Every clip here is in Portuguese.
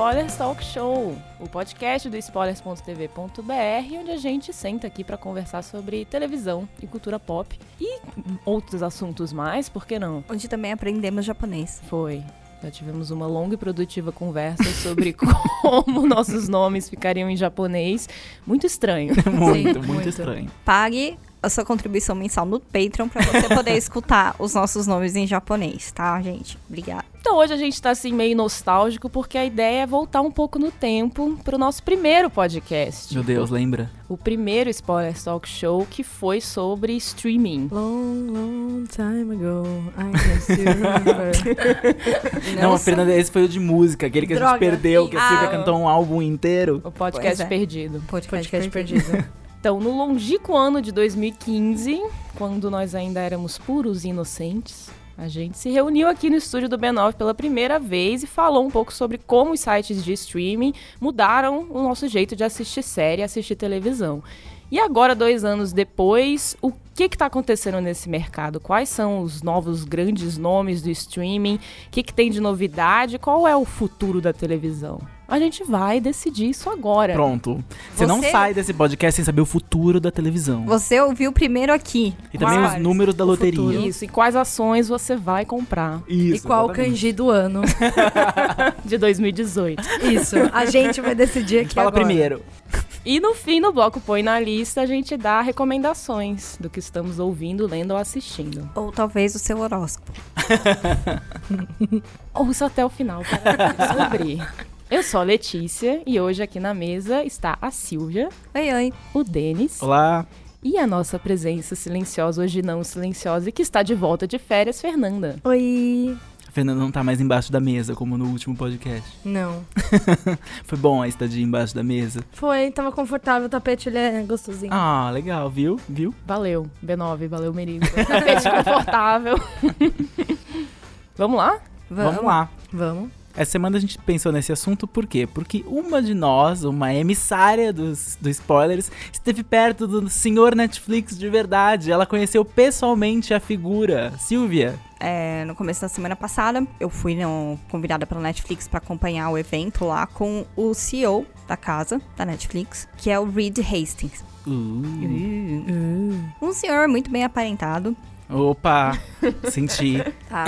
Spoilers Talk Show, o podcast do spoilers.tv.br, onde a gente senta aqui para conversar sobre televisão e cultura pop e outros assuntos mais, por que não? Onde também aprendemos japonês. Foi. Já tivemos uma longa e produtiva conversa sobre como nossos nomes ficariam em japonês. Muito estranho. muito, muito, muito estranho. Pague a sua contribuição mensal no Patreon para você poder escutar os nossos nomes em japonês, tá, gente? Obrigada. Então hoje a gente tá assim meio nostálgico porque a ideia é voltar um pouco no tempo pro nosso primeiro podcast. Meu Deus, lembra? O primeiro Spoiler Talk Show que foi sobre streaming. Long, long time ago, I can still remember. Não, Fernanda, esse foi o de música, aquele que Droga. a gente perdeu, que a Silvia ah, cantou um álbum inteiro. O podcast é. perdido. Podcast, podcast perdido. perdido. Então, no longínquo ano de 2015, quando nós ainda éramos puros e inocentes, a gente se reuniu aqui no estúdio do B9 pela primeira vez e falou um pouco sobre como os sites de streaming mudaram o nosso jeito de assistir série assistir televisão. E agora, dois anos depois, o que está acontecendo nesse mercado? Quais são os novos grandes nomes do streaming? O que, que tem de novidade? Qual é o futuro da televisão? A gente vai decidir isso agora. Pronto. Você, Você não sai desse podcast sem saber o futuro da televisão. Você ouviu primeiro aqui. E também os números da loteria. Futuro. Isso, e quais ações você vai comprar. Isso, e qual exatamente. kanji do ano. de 2018. Isso, a gente vai decidir aqui Fala agora. primeiro. E no fim, no bloco Põe na Lista, a gente dá recomendações do que estamos ouvindo, lendo ou assistindo. Ou talvez o seu horóscopo. Ouça até o final para descobrir. Eu sou a Letícia e hoje aqui na mesa está a Silvia. Oi, oi. O Denis. Olá. E a nossa presença silenciosa, hoje não silenciosa, e que está de volta de férias, Fernanda. Oi. A Fernanda não tá mais embaixo da mesa, como no último podcast. Não. Foi bom a estadia embaixo da mesa? Foi, tava confortável, o tapete ele é gostosinho. Ah, legal, viu? Viu? Valeu, B9, valeu, Merigo. tapete confortável. Vamos lá? Vamos, Vamos lá. Vamos. Essa semana a gente pensou nesse assunto por quê? Porque uma de nós, uma emissária dos, dos spoilers, esteve perto do senhor Netflix de verdade. Ela conheceu pessoalmente a figura. Silvia. É, no começo da semana passada, eu fui no, convidada pela Netflix para acompanhar o evento lá com o CEO da casa, da Netflix, que é o Reed Hastings. Uh. Uh. Um senhor muito bem aparentado. Opa, senti. Tá.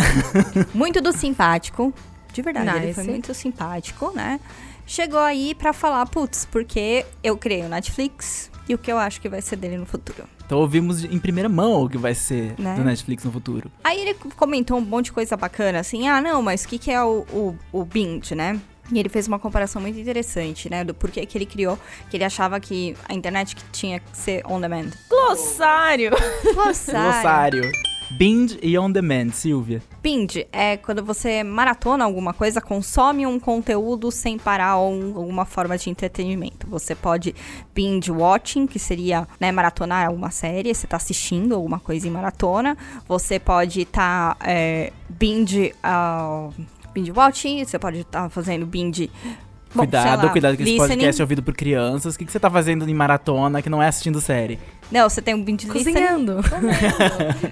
Muito do simpático. De verdade, nice. ele foi muito simpático, né? Chegou aí para falar, putz, porque eu criei o Netflix e o que eu acho que vai ser dele no futuro. Então ouvimos em primeira mão o que vai ser né? do Netflix no futuro. Aí ele comentou um monte de coisa bacana, assim, ah, não, mas o que, que é o, o, o binge, né? E ele fez uma comparação muito interessante, né? Do porquê que ele criou, que ele achava que a internet tinha que ser on demand. Glossário! Glossário! Glossário. Binge e on demand, Silvia. Binge é quando você maratona alguma coisa, consome um conteúdo sem parar ou alguma forma de entretenimento. Você pode binge watching, que seria né, maratonar alguma série, você está assistindo alguma coisa em maratona. Você pode estar tá, é, binge, uh, binge watching, você pode estar tá fazendo binge Bom, cuidado, cuidado que esse podcast é ouvido por crianças. O que, que você tá fazendo em maratona que não é assistindo série? Não, você tem o binge Cozinhando.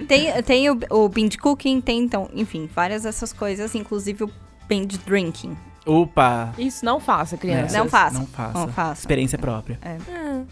tem tem o, o binge cooking, tem então, enfim, várias dessas coisas, inclusive o binge drinking. Opa! Isso não faça, criança. Não faça. Não faça. Não faça. Experiência própria. É.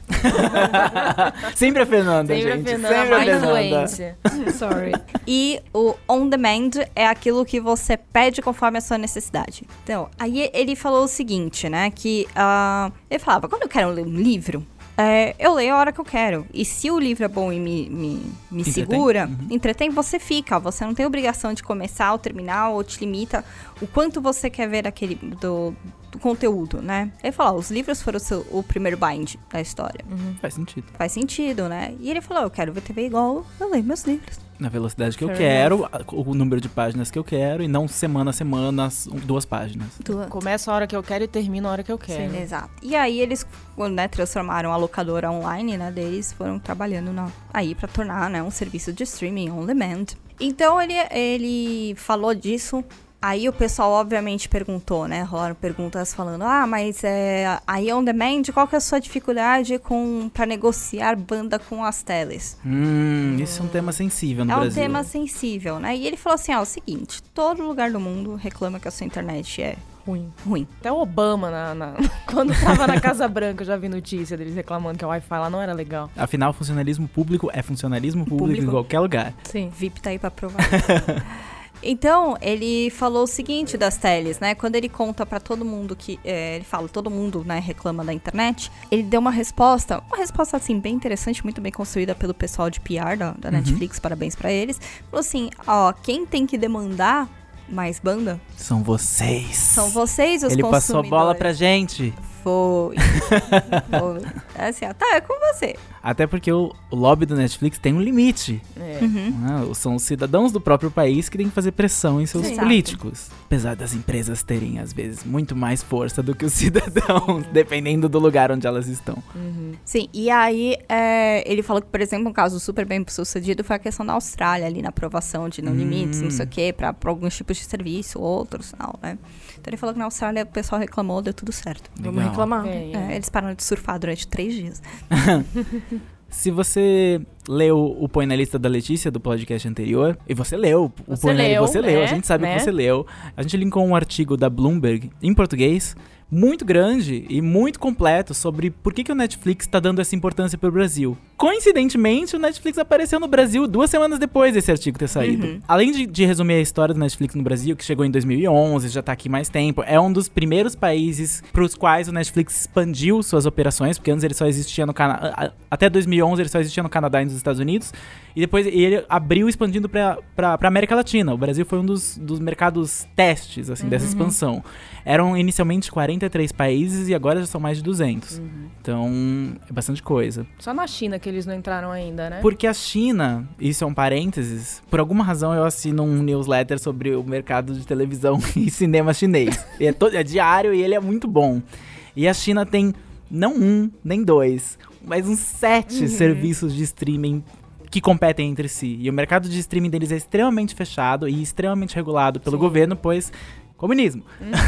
Sempre a Fernanda, Sempre gente. A Fernanda, Sempre a Fernanda. influência. Sorry. E o on demand é aquilo que você pede conforme a sua necessidade. Então, aí ele falou o seguinte, né? Que uh, ele falava, quando eu quero ler um livro, é, eu leio a hora que eu quero. E se o livro é bom e me, me, me segura, uhum. entretém, você fica. Você não tem obrigação de começar ou terminar, ou te limita o quanto você quer ver aquele, do, do conteúdo, né? Ele falou, ó, os livros foram o, seu- o primeiro bind da história. Faz sentido. Faz sentido, né? E ele falou, eu quero ver TV igual eu leio meus livros. Na velocidade que eu Fair quero, a- o número de páginas que eu quero, e não semana a semana, as- duas páginas. Começa a hora que eu quero e termina a hora que eu quero. Exato. E aí eles, né, transformaram a locadora online, né, deles, foram trabalhando na, aí pra tornar, né, um serviço de streaming on demand. Então ele, ele falou disso. Aí o pessoal obviamente perguntou, né? Rolaram perguntas falando: "Ah, mas é, aí on demand, qual que é a sua dificuldade com para negociar banda com as teles?" Hum, isso é um tema sensível no é um Brasil. tema sensível, né? E ele falou assim: "Ó, é o seguinte, todo lugar do mundo reclama que a sua internet é Ruim. ruim. Até o Obama, na, na- quando tava na Casa Branca, eu já vi notícia deles reclamando que o Wi-Fi lá não era legal. Afinal, funcionalismo público é funcionalismo público, Público. em qualquer lugar. Sim. VIP tá aí pra provar. Então, ele falou o seguinte das teles, né? Quando ele conta pra todo mundo que. é, ele fala, todo mundo, né, reclama da internet. Ele deu uma resposta, uma resposta, assim, bem interessante, muito bem construída pelo pessoal de PR da, da Netflix, parabéns pra eles. Falou assim: ó, quem tem que demandar mais banda São vocês. são vocês, os Ele passou a bola pra gente. Foi. Foi. É assim, ó, tá, é com você. Até porque o, o lobby do Netflix tem um limite. É. Uhum. né? São os cidadãos do próprio país que têm que fazer pressão em seus Exato. políticos. Apesar das empresas terem, às vezes, muito mais força do que os cidadãos, dependendo do lugar onde elas estão. Uhum. Sim, e aí é, ele falou que, por exemplo, um caso super bem sucedido foi a questão da Austrália, ali na aprovação de não Hum. limites, não sei o quê, pra, pra alguns tipos de serviço, outros, tal, né? Então ele falou que na Austrália o pessoal reclamou, deu tudo certo. Vamos Legal. reclamar. É, É, é. eles pararam de surfar durante três dias. Se você leu o Põe na Lista da Letícia do podcast anterior, e você leu, o Você Põe na leu, você leu, a né? gente sabe Né? que você leu. A gente linkou um artigo da Bloomberg em português, muito grande e muito completo sobre por que, que o Netflix está dando essa importância para o Brasil. Coincidentemente, o Netflix apareceu no Brasil duas semanas depois desse artigo ter saído. Uhum. Além de, de resumir a história do Netflix no Brasil, que chegou em 2011, já tá aqui mais tempo, é um dos primeiros países para os quais o Netflix expandiu suas operações, porque antes ele só existia no Canadá. Até 2011 ele só existia no Canadá e nos Estados Unidos. E depois ele abriu expandindo pra América Latina. O Brasil foi um dos, dos mercados testes, assim, dessa expansão. Eram inicialmente 43 países e agora já são mais de 200. Então, é bastante coisa. Só na China que eles não entraram ainda, né? Porque a China, isso é um parênteses, por alguma razão eu assino um newsletter sobre o mercado de televisão e cinema chinês. E é, to- é diário e ele é muito bom. E a China tem não um, nem dois, mas uns sete serviços de streaming que competem entre si. E o mercado de streaming deles é extremamente fechado e extremamente regulado pelo Sim. governo, pois comunismo.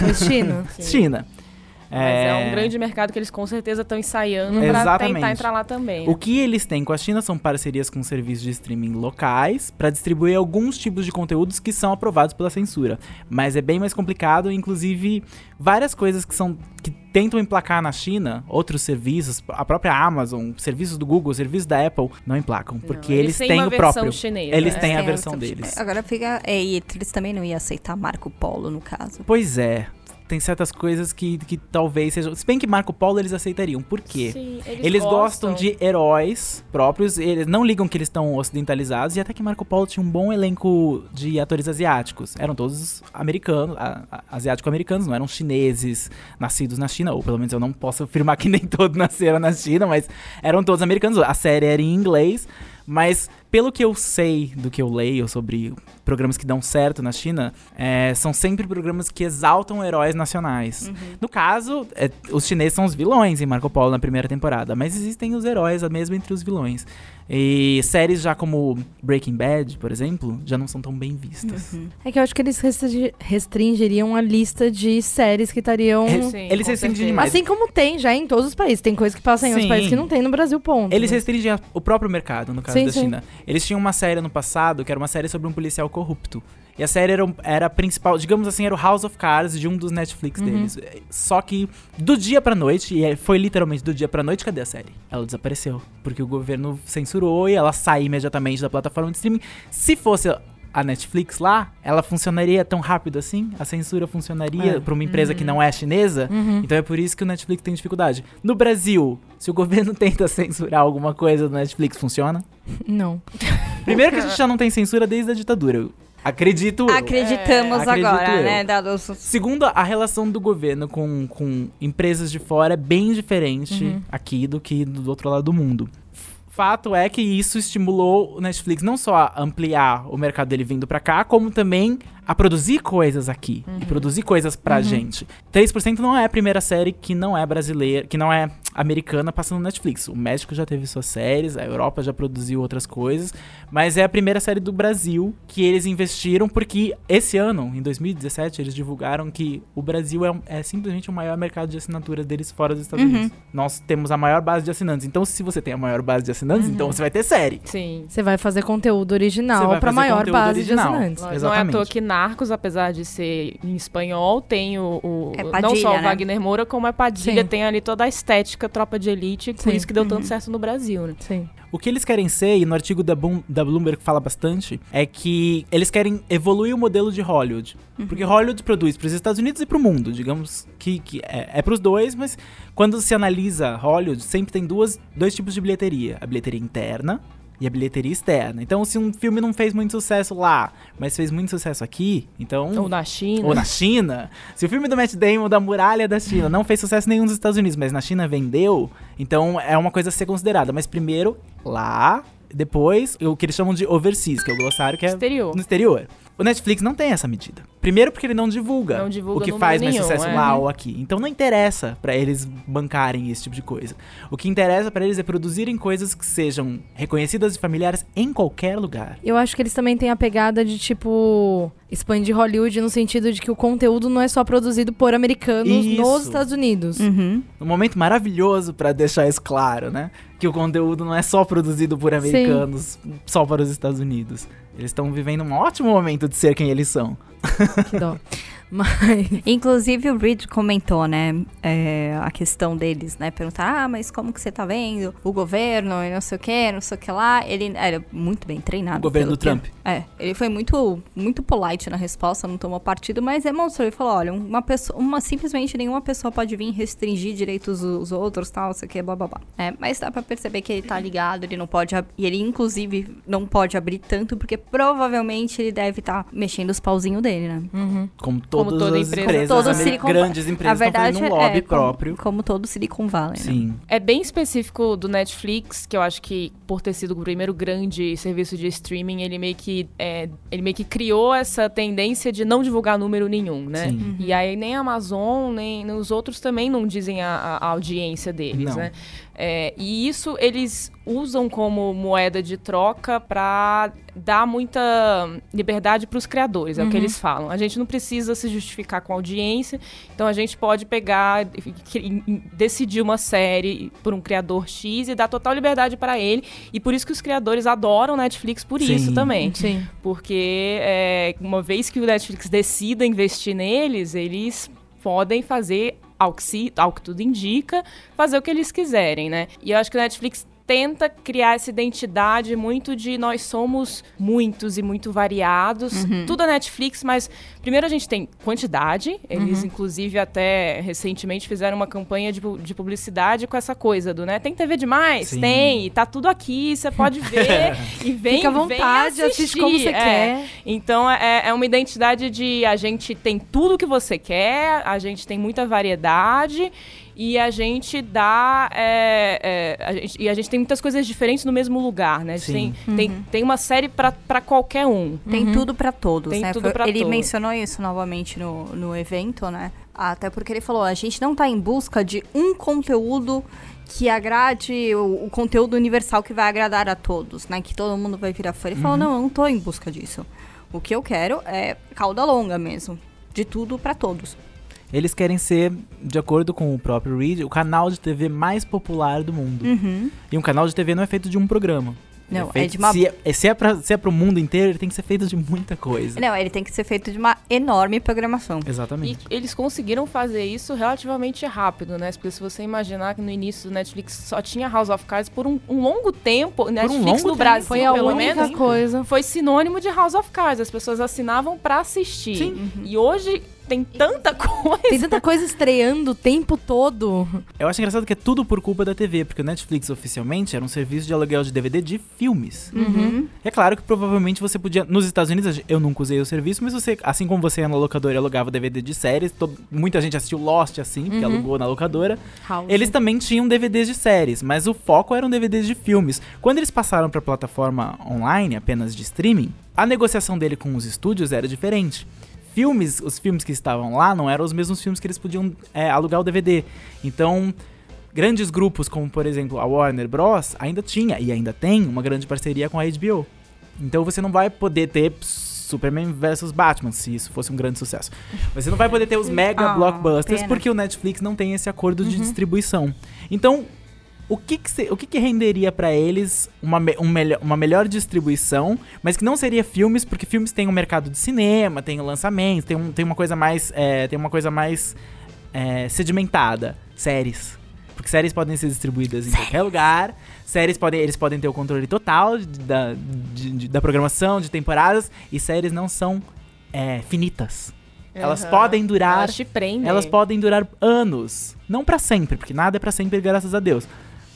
Destino. China. Mas é... um grande mercado que eles com certeza estão ensaiando pra Exatamente. tentar entrar lá também. O né? que eles têm com a China são parcerias com serviços de streaming locais para distribuir alguns tipos de conteúdos que são aprovados pela censura. Mas é bem mais complicado, inclusive várias coisas que são que tentam emplacar na China, outros serviços, a própria Amazon, serviços do Google, serviços da Apple não emplacam, porque Não, eles, têm o versão próprio. chinesa, Eles né? têm a versão deles. Agora fica. É, e eles também não iam aceitar Marco Polo, no caso. Pois é. Tem certas coisas que, que talvez sejam. Se bem que Marco Polo eles aceitariam. Por quê? Sim, Eles, gostam de heróis próprios, eles não ligam que eles estão ocidentalizados, e até que Marco Polo tinha um bom elenco de atores asiáticos. Eram todos americanos, asiático-americanos, não eram chineses nascidos na China, ou pelo menos eu não posso afirmar que nem todos nasceram na China, mas eram todos americanos. A série era em inglês, mas pelo que eu sei do que eu leio sobre programas que dão certo na China, é, são sempre programas que exaltam heróis nacionais. No caso, é, os chineses são os vilões em Marco Polo na primeira temporada, mas existem os heróis mesmo entre os vilões. E séries já como Breaking Bad, por exemplo, já não são tão bem vistas. É que eu acho que eles restringi- restringiriam a lista de séries que estariam. Eles- Sim, eles restringem demais. Assim como tem já em todos os países. Tem coisa que passa em outros países que não tem no Brasil, ponto. Eles né? restringem a- o próprio mercado, no caso Sim, da sim. Eles tinham uma série no passado, que era uma série sobre um policial corrupto. E a série era, era a principal, digamos assim, era o House of Cards de um dos Netflix Uhum. deles. Só que do dia pra noite, e é- foi literalmente do dia pra noite, cadê a série? Ela desapareceu. Porque o governo censurou e ela saiu imediatamente da plataforma de streaming. Se fosse a Netflix lá, ela funcionaria tão rápido assim? A censura funcionaria É. pra uma empresa que não é chinesa? Uhum. Então é por isso que o Netflix tem dificuldade. No Brasil, se o governo tenta censurar alguma coisa do Netflix, funciona? Não. Primeiro que a gente já não tem censura desde a ditadura. Acredito eu. Acreditamos É, acredito agora, eu. né? Dados os- Segundo, a relação do governo com, com empresas de fora é bem diferente Uhum. aqui do que do outro lado do mundo. Fato é que isso estimulou o Netflix não só a ampliar o mercado dele vindo pra cá, como também a produzir coisas aqui Uhum. e produzir coisas pra gente. 3% não é a primeira série que não é brasileira, que não é americana passando no Netflix. O México já teve suas séries, a Europa já produziu outras coisas, mas é a primeira série do Brasil que eles investiram porque esse ano, em 2017, eles divulgaram que o Brasil é, é simplesmente o maior mercado de assinaturas deles fora dos Estados Uhum. Unidos. Nós temos a maior base de assinantes. Então, se você tem a maior base de assinantes, Uhum. então você vai ter série. Sim. Você vai fazer conteúdo original fazer maior base original. de assinantes. Não é à Exatamente. toa que Narcos, apesar de ser em espanhol, tem o. o- É não Padilha, só o né? Wagner Moura, como é Padilha, Sim. tem ali toda a estética tropa de elite, por Sim. isso que deu tanto certo no Brasil, né? Sim. O que eles querem ser, e no artigo da, Bloom- da Bloomberg fala bastante, é que eles querem evoluir o modelo de Hollywood. Porque Hollywood produz para os Estados Unidos e para o mundo. Digamos que, que é, é para os dois, mas quando se analisa Hollywood, sempre tem duas, dois tipos de bilheteria: a bilheteria interna e a bilheteria externa. Então, se um filme não fez muito sucesso lá, mas fez muito sucesso aqui, então. Ou na China. Ou na China. Se o filme do Matt Damon da Muralha da China não fez sucesso nenhum nos Estados Unidos, mas na China vendeu, então é uma coisa a ser considerada. Mas primeiro, lá, depois, o que eles chamam de overseas, que é o glossário que é Exterior. no exterior. O Netflix não tem essa medida. Primeiro porque ele não divulga, Não divulga o que faz mais nenhum, sucesso é. lá ou aqui. Então não interessa pra eles bancarem esse tipo de coisa. O que interessa pra eles é produzirem coisas que sejam reconhecidas e familiares em qualquer lugar. Eu acho que eles também têm a pegada de, tipo, expandir Hollywood no sentido de que o conteúdo não é só produzido por americanos Isso. nos Estados Unidos. Uhum. Um momento maravilhoso pra deixar isso claro, né? Que o conteúdo não é só produzido por americanos, só para os Estados Unidos. Eles estão vivendo um ótimo momento de ser quem eles são. Que dó. Mas. Inclusive o Reed comentou, né, é, a questão deles, né, perguntar, ah, mas como que você tá vendo o governo e não sei o que, não sei o que lá. Ele era muito bem treinado. O governo do Trump. que- É, ele foi muito, muito polite na resposta, não tomou partido, mas demonstrou, ele falou, olha, uma pessoa, uma, simplesmente nenhuma pessoa pode vir restringir direitos dos outros, tal, não sei o que, blá, blá, blá. É, mas dá pra perceber que ele tá ligado, ele não pode, ab- e ele inclusive não pode abrir tanto, porque provavelmente ele deve estar mexendo os pauzinhos dele, né? Como todas toda as empresa. empresas, Todo ameri- Silicon- grandes empresas estão fazendo um lobby é, como- próprio. Como, todo Silicon Valley, né? Sim. É bem específico do Netflix, que eu acho que por ter sido o primeiro grande serviço de streaming, ele meio que, é, ele meio que criou essa tendência de não divulgar número nenhum, né? Sim. E aí nem a Amazon, nem os outros também não dizem a, a- a audiência deles, Não. né? É, e isso eles usam como moeda de troca para dar muita liberdade para os criadores, é o que eles falam. A gente não precisa se justificar com a audiência, então a gente pode pegar, decidir uma série por um criador X e dar total liberdade para ele. E por isso que os criadores adoram Netflix por Sim. isso também. Sim. Porque é, uma vez que o Netflix decida investir neles, eles podem fazer, ao que, se, ao que tudo indica, fazer o que eles quiserem, né? E eu acho que o Netflix tenta criar essa identidade muito de nós somos muitos e muito variados. Tudo é Netflix, mas primeiro a gente tem quantidade. Eles, inclusive, até recentemente fizeram uma campanha de, de publicidade com essa coisa do, né? Tem TV demais? Sim. Tem. e Tá tudo aqui, você pode ver. e vem, Fica à vem vontade, assiste assistir. como você É. quer. Então é, é uma identidade de a gente tem tudo que você quer, a gente tem muita variedade e a gente dá. é, é, a gente- e a gente tem muitas coisas diferentes no mesmo lugar, né? A gente Sim. Tem, tem, tem uma série pra pra qualquer um. Tem tudo pra todos, Tem né? tudo pra ele todos. mencionou isso novamente no, no evento, né? Até porque ele falou, a gente não tá em busca de um conteúdo que agrade o, o conteúdo universal que vai agradar a todos, né? Que todo mundo vai virar fã. Ele falou, não, eu não tô em busca disso. O que eu quero é cauda longa mesmo. De tudo pra todos. Eles querem ser, de acordo com o próprio Reed, o canal de TV mais popular do mundo. Uhum. E um canal de TV não é feito de um programa. Não, é feito, de uma- Se é, se, é pra, se é pro mundo inteiro, ele tem que ser feito de muita coisa. Não, ele tem que ser feito de uma enorme programação. E Exatamente. eles conseguiram fazer isso relativamente rápido, né? Porque se você imaginar que no início do Netflix só tinha House of Cards por um, um longo tempo, Netflix longo no tempo. Brasil, Foi a pelo única menos, coisa. foi sinônimo de House of Cards. As pessoas assinavam pra assistir. Sim. E hoje, tem tanta coisa. Tem tanta coisa estreando o tempo todo. Eu acho engraçado que é tudo por culpa da TV, porque o Netflix oficialmente era um serviço de aluguel de DVD de filmes. Uhum. É claro que provavelmente você podia. Nos Estados Unidos, eu nunca usei o serviço, mas você, assim como você ia na locadora e alugava DVD de séries, to- muita gente assistiu Lost assim, porque Uhum. alugou na locadora. House. Eles também tinham DVDs de séries, mas o foco eram DVDs de filmes. Quando eles passaram para plataforma online, apenas de streaming, a negociação dele com os estúdios era diferente. Filmes, os filmes que estavam lá não eram os mesmos filmes que eles podiam é, alugar o DVD. Então, grandes grupos como, por exemplo, a Warner Bros. ainda tinha e ainda tem uma grande parceria com a HBO. Então você não vai poder ter Superman vs Batman, se isso fosse um grande sucesso. Você não vai poder ter os mega Ah, blockbusters pena. porque o Netflix não tem esse acordo de distribuição. Então, o que que, se- o que, que renderia pra eles uma, um melhor, uma melhor distribuição, mas que não seria filmes, porque filmes tem um mercado de cinema, tem lançamentos, tem, um, tem uma coisa mais, é, tem uma coisa mais é, sedimentada, séries. Porque séries podem ser distribuídas em qualquer lugar, séries podem, eles podem ter o controle total de- da, de- de- da programação, de temporadas, e séries não são é, finitas. Elas Aham. podem durar Elas te prendem. elas podem durar anos. Não pra sempre, porque nada é pra sempre, graças a Deus.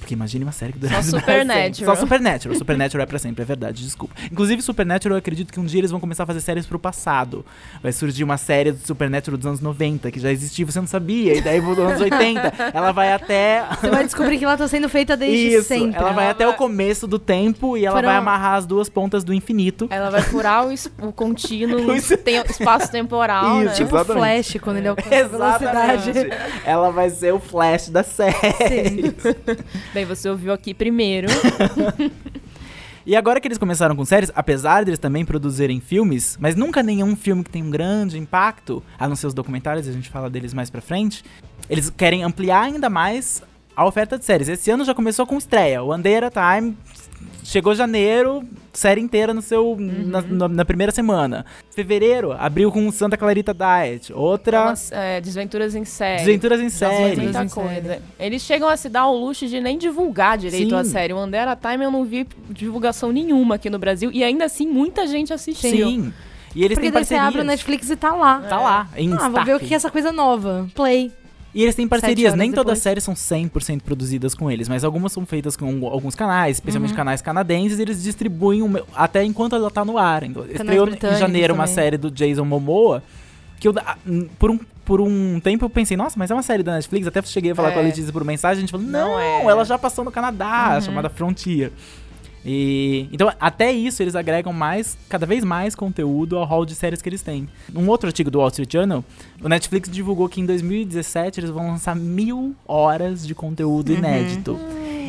Porque imagine uma série que durasse Só. Supernatural. Só Supernatural. Supernatural é pra sempre, é verdade, desculpa. Inclusive, Supernatural, eu acredito que um dia eles vão começar a fazer séries pro passado. Vai surgir uma série do Supernatural dos anos 90, que já existia, você não sabia, e daí dos anos 80. Ela vai até... Você vai descobrir que ela tá sendo feita desde Isso, sempre. ela vai Ela até vai- o começo do tempo e ela Foram- vai amarrar as duas pontas do infinito. Ela vai furar o, es- o contínuo Isso. tem, espaço temporal, Isso, né? Tipo Exatamente. Flash, quando ele alcança a velocidade. Ela vai ser o flash da série. Bem, você ouviu aqui primeiro. E agora que eles começaram com séries, apesar deles também produzirem filmes, mas nunca nenhum filme que tem um grande impacto, a não ser os documentários, a gente fala deles mais pra frente, eles querem ampliar ainda mais a oferta de séries. Esse ano já começou com estreia, One Day at a Time, chegou janeiro, série inteira no seu, na, na- na primeira semana. Fevereiro, abriu com Santa Clarita Diet, outra... Umas, é, desventuras em série. Desventuras em série. muita em coisa. Eles chegam a se dar o luxo de nem divulgar direito Sim. a série. O Andera Time eu não vi divulgação nenhuma aqui no Brasil. E ainda assim, muita gente assistiu. Sim. E eles Porque têm daí você parcerias. abre o Netflix e tá lá. Tá lá, em Ah, vou ver o destaque. que é essa coisa nova. Play. E eles têm parcerias, nem todas as séries são 100% produzidas com eles, mas algumas são feitas com alguns canais, especialmente Uhum. canais canadenses, e eles distribuem o meu- até enquanto ela tá no ar. Então, estreou em janeiro uma também. série do Jason Momoa, que eu, por, um, por um tempo eu pensei, nossa, mas é uma série da Netflix, até cheguei a falar É. com a Letícia por mensagem, a gente falou, não, Não é. ela já passou no Canadá, Uhum. chamada Frontier. E, então, até isso, eles agregam mais, cada vez mais conteúdo ao hall de séries que eles têm. Um outro artigo do Wall Street Journal, o Netflix divulgou que em 2017 eles vão lançar mil horas de conteúdo Uhum. inédito.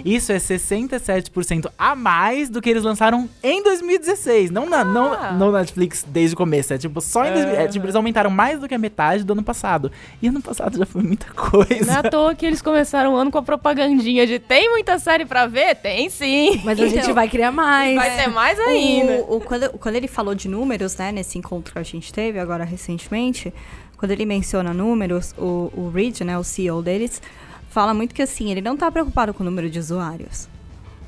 Isso é 67% a mais do que eles lançaram em 2016. Não na, Ah. não, no Netflix desde o começo. É tipo, só em 2000, é, tipo, eles aumentaram mais do que a metade do ano passado. E ano passado já foi muita coisa. Não é à toa que eles começaram o ano com a propagandinha de tem muita série pra ver? Tem sim. Mas a gente Então, vai criar mais. Vai ter mais ainda. O, o- quando, quando ele falou de números, né, nesse encontro que a gente teve agora recentemente, quando ele menciona números, o, o Reed, né, o CEO deles, fala muito que assim, ele não tá preocupado com o número de usuários.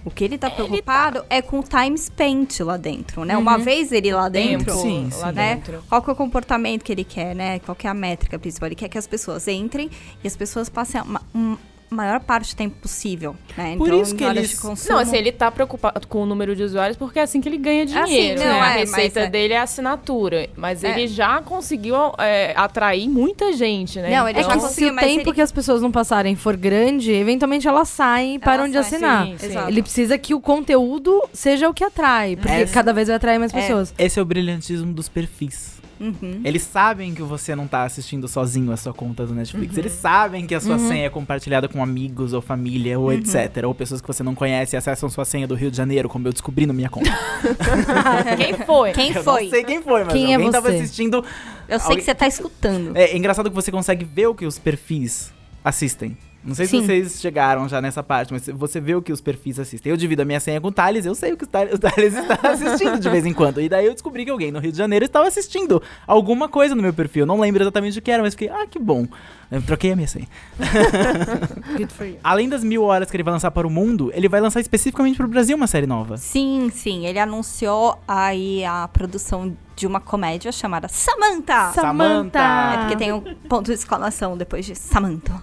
O que ele tá preocupado é com o time spent lá dentro, né? Uma vez ele lá dentro, Sim, lá sim. né? dentro. Qual que é o comportamento que ele quer, né? Qual que é a métrica principal? Ele quer que as pessoas entrem e as pessoas passem a ma- um- maior parte do tempo possível, né? Por então, isso que de consumo... Não, assim, ele tá preocupado com o número de usuários porque é assim que ele ganha dinheiro. Assim, né? não, a é, receita mas é- dele é a assinatura. Mas É. ele já conseguiu é, atrair muita gente, né? Não, ele É já que conseguiu, se o tempo ele- que as pessoas não passarem for grande, eventualmente elas saem e param de assinar. sim, sim. Ele precisa que o conteúdo seja o que atrai, porque É. cada vez vai atrair mais É. pessoas. Esse é o brilhantismo dos perfis. Uhum. Eles sabem que você não tá assistindo sozinho a sua conta do Netflix. Uhum. Eles sabem que a sua senha é compartilhada com amigos ou família Uhum. ou etc. Ou pessoas que você não conhece e acessam sua senha do Rio de Janeiro, como eu descobri na minha conta. Quem foi? Quem eu foi? não sei quem foi, mas Quem é alguém tava você? assistindo. Eu sei Alguém- que você tá escutando. É, é engraçado que você consegue ver o que os perfis assistem. Não sei Sim. se vocês chegaram já nessa parte, mas você vê o que os perfis assistem. Eu divido a minha senha com o Thales, eu sei o que o Thales, o Thales está assistindo de vez em quando. E daí eu descobri que alguém no Rio de Janeiro estava assistindo alguma coisa no meu perfil. Eu não lembro exatamente o que era, mas fiquei, ah, que bom. Eu troquei a minha senha. Good for you. Além das mil horas que ele vai lançar para o mundo, ele vai lançar especificamente para o Brasil uma série nova. Sim, sim. Ele anunciou aí a produção de uma comédia chamada Samantha. Samantha. É porque tem um ponto de exclamação depois de Samantha.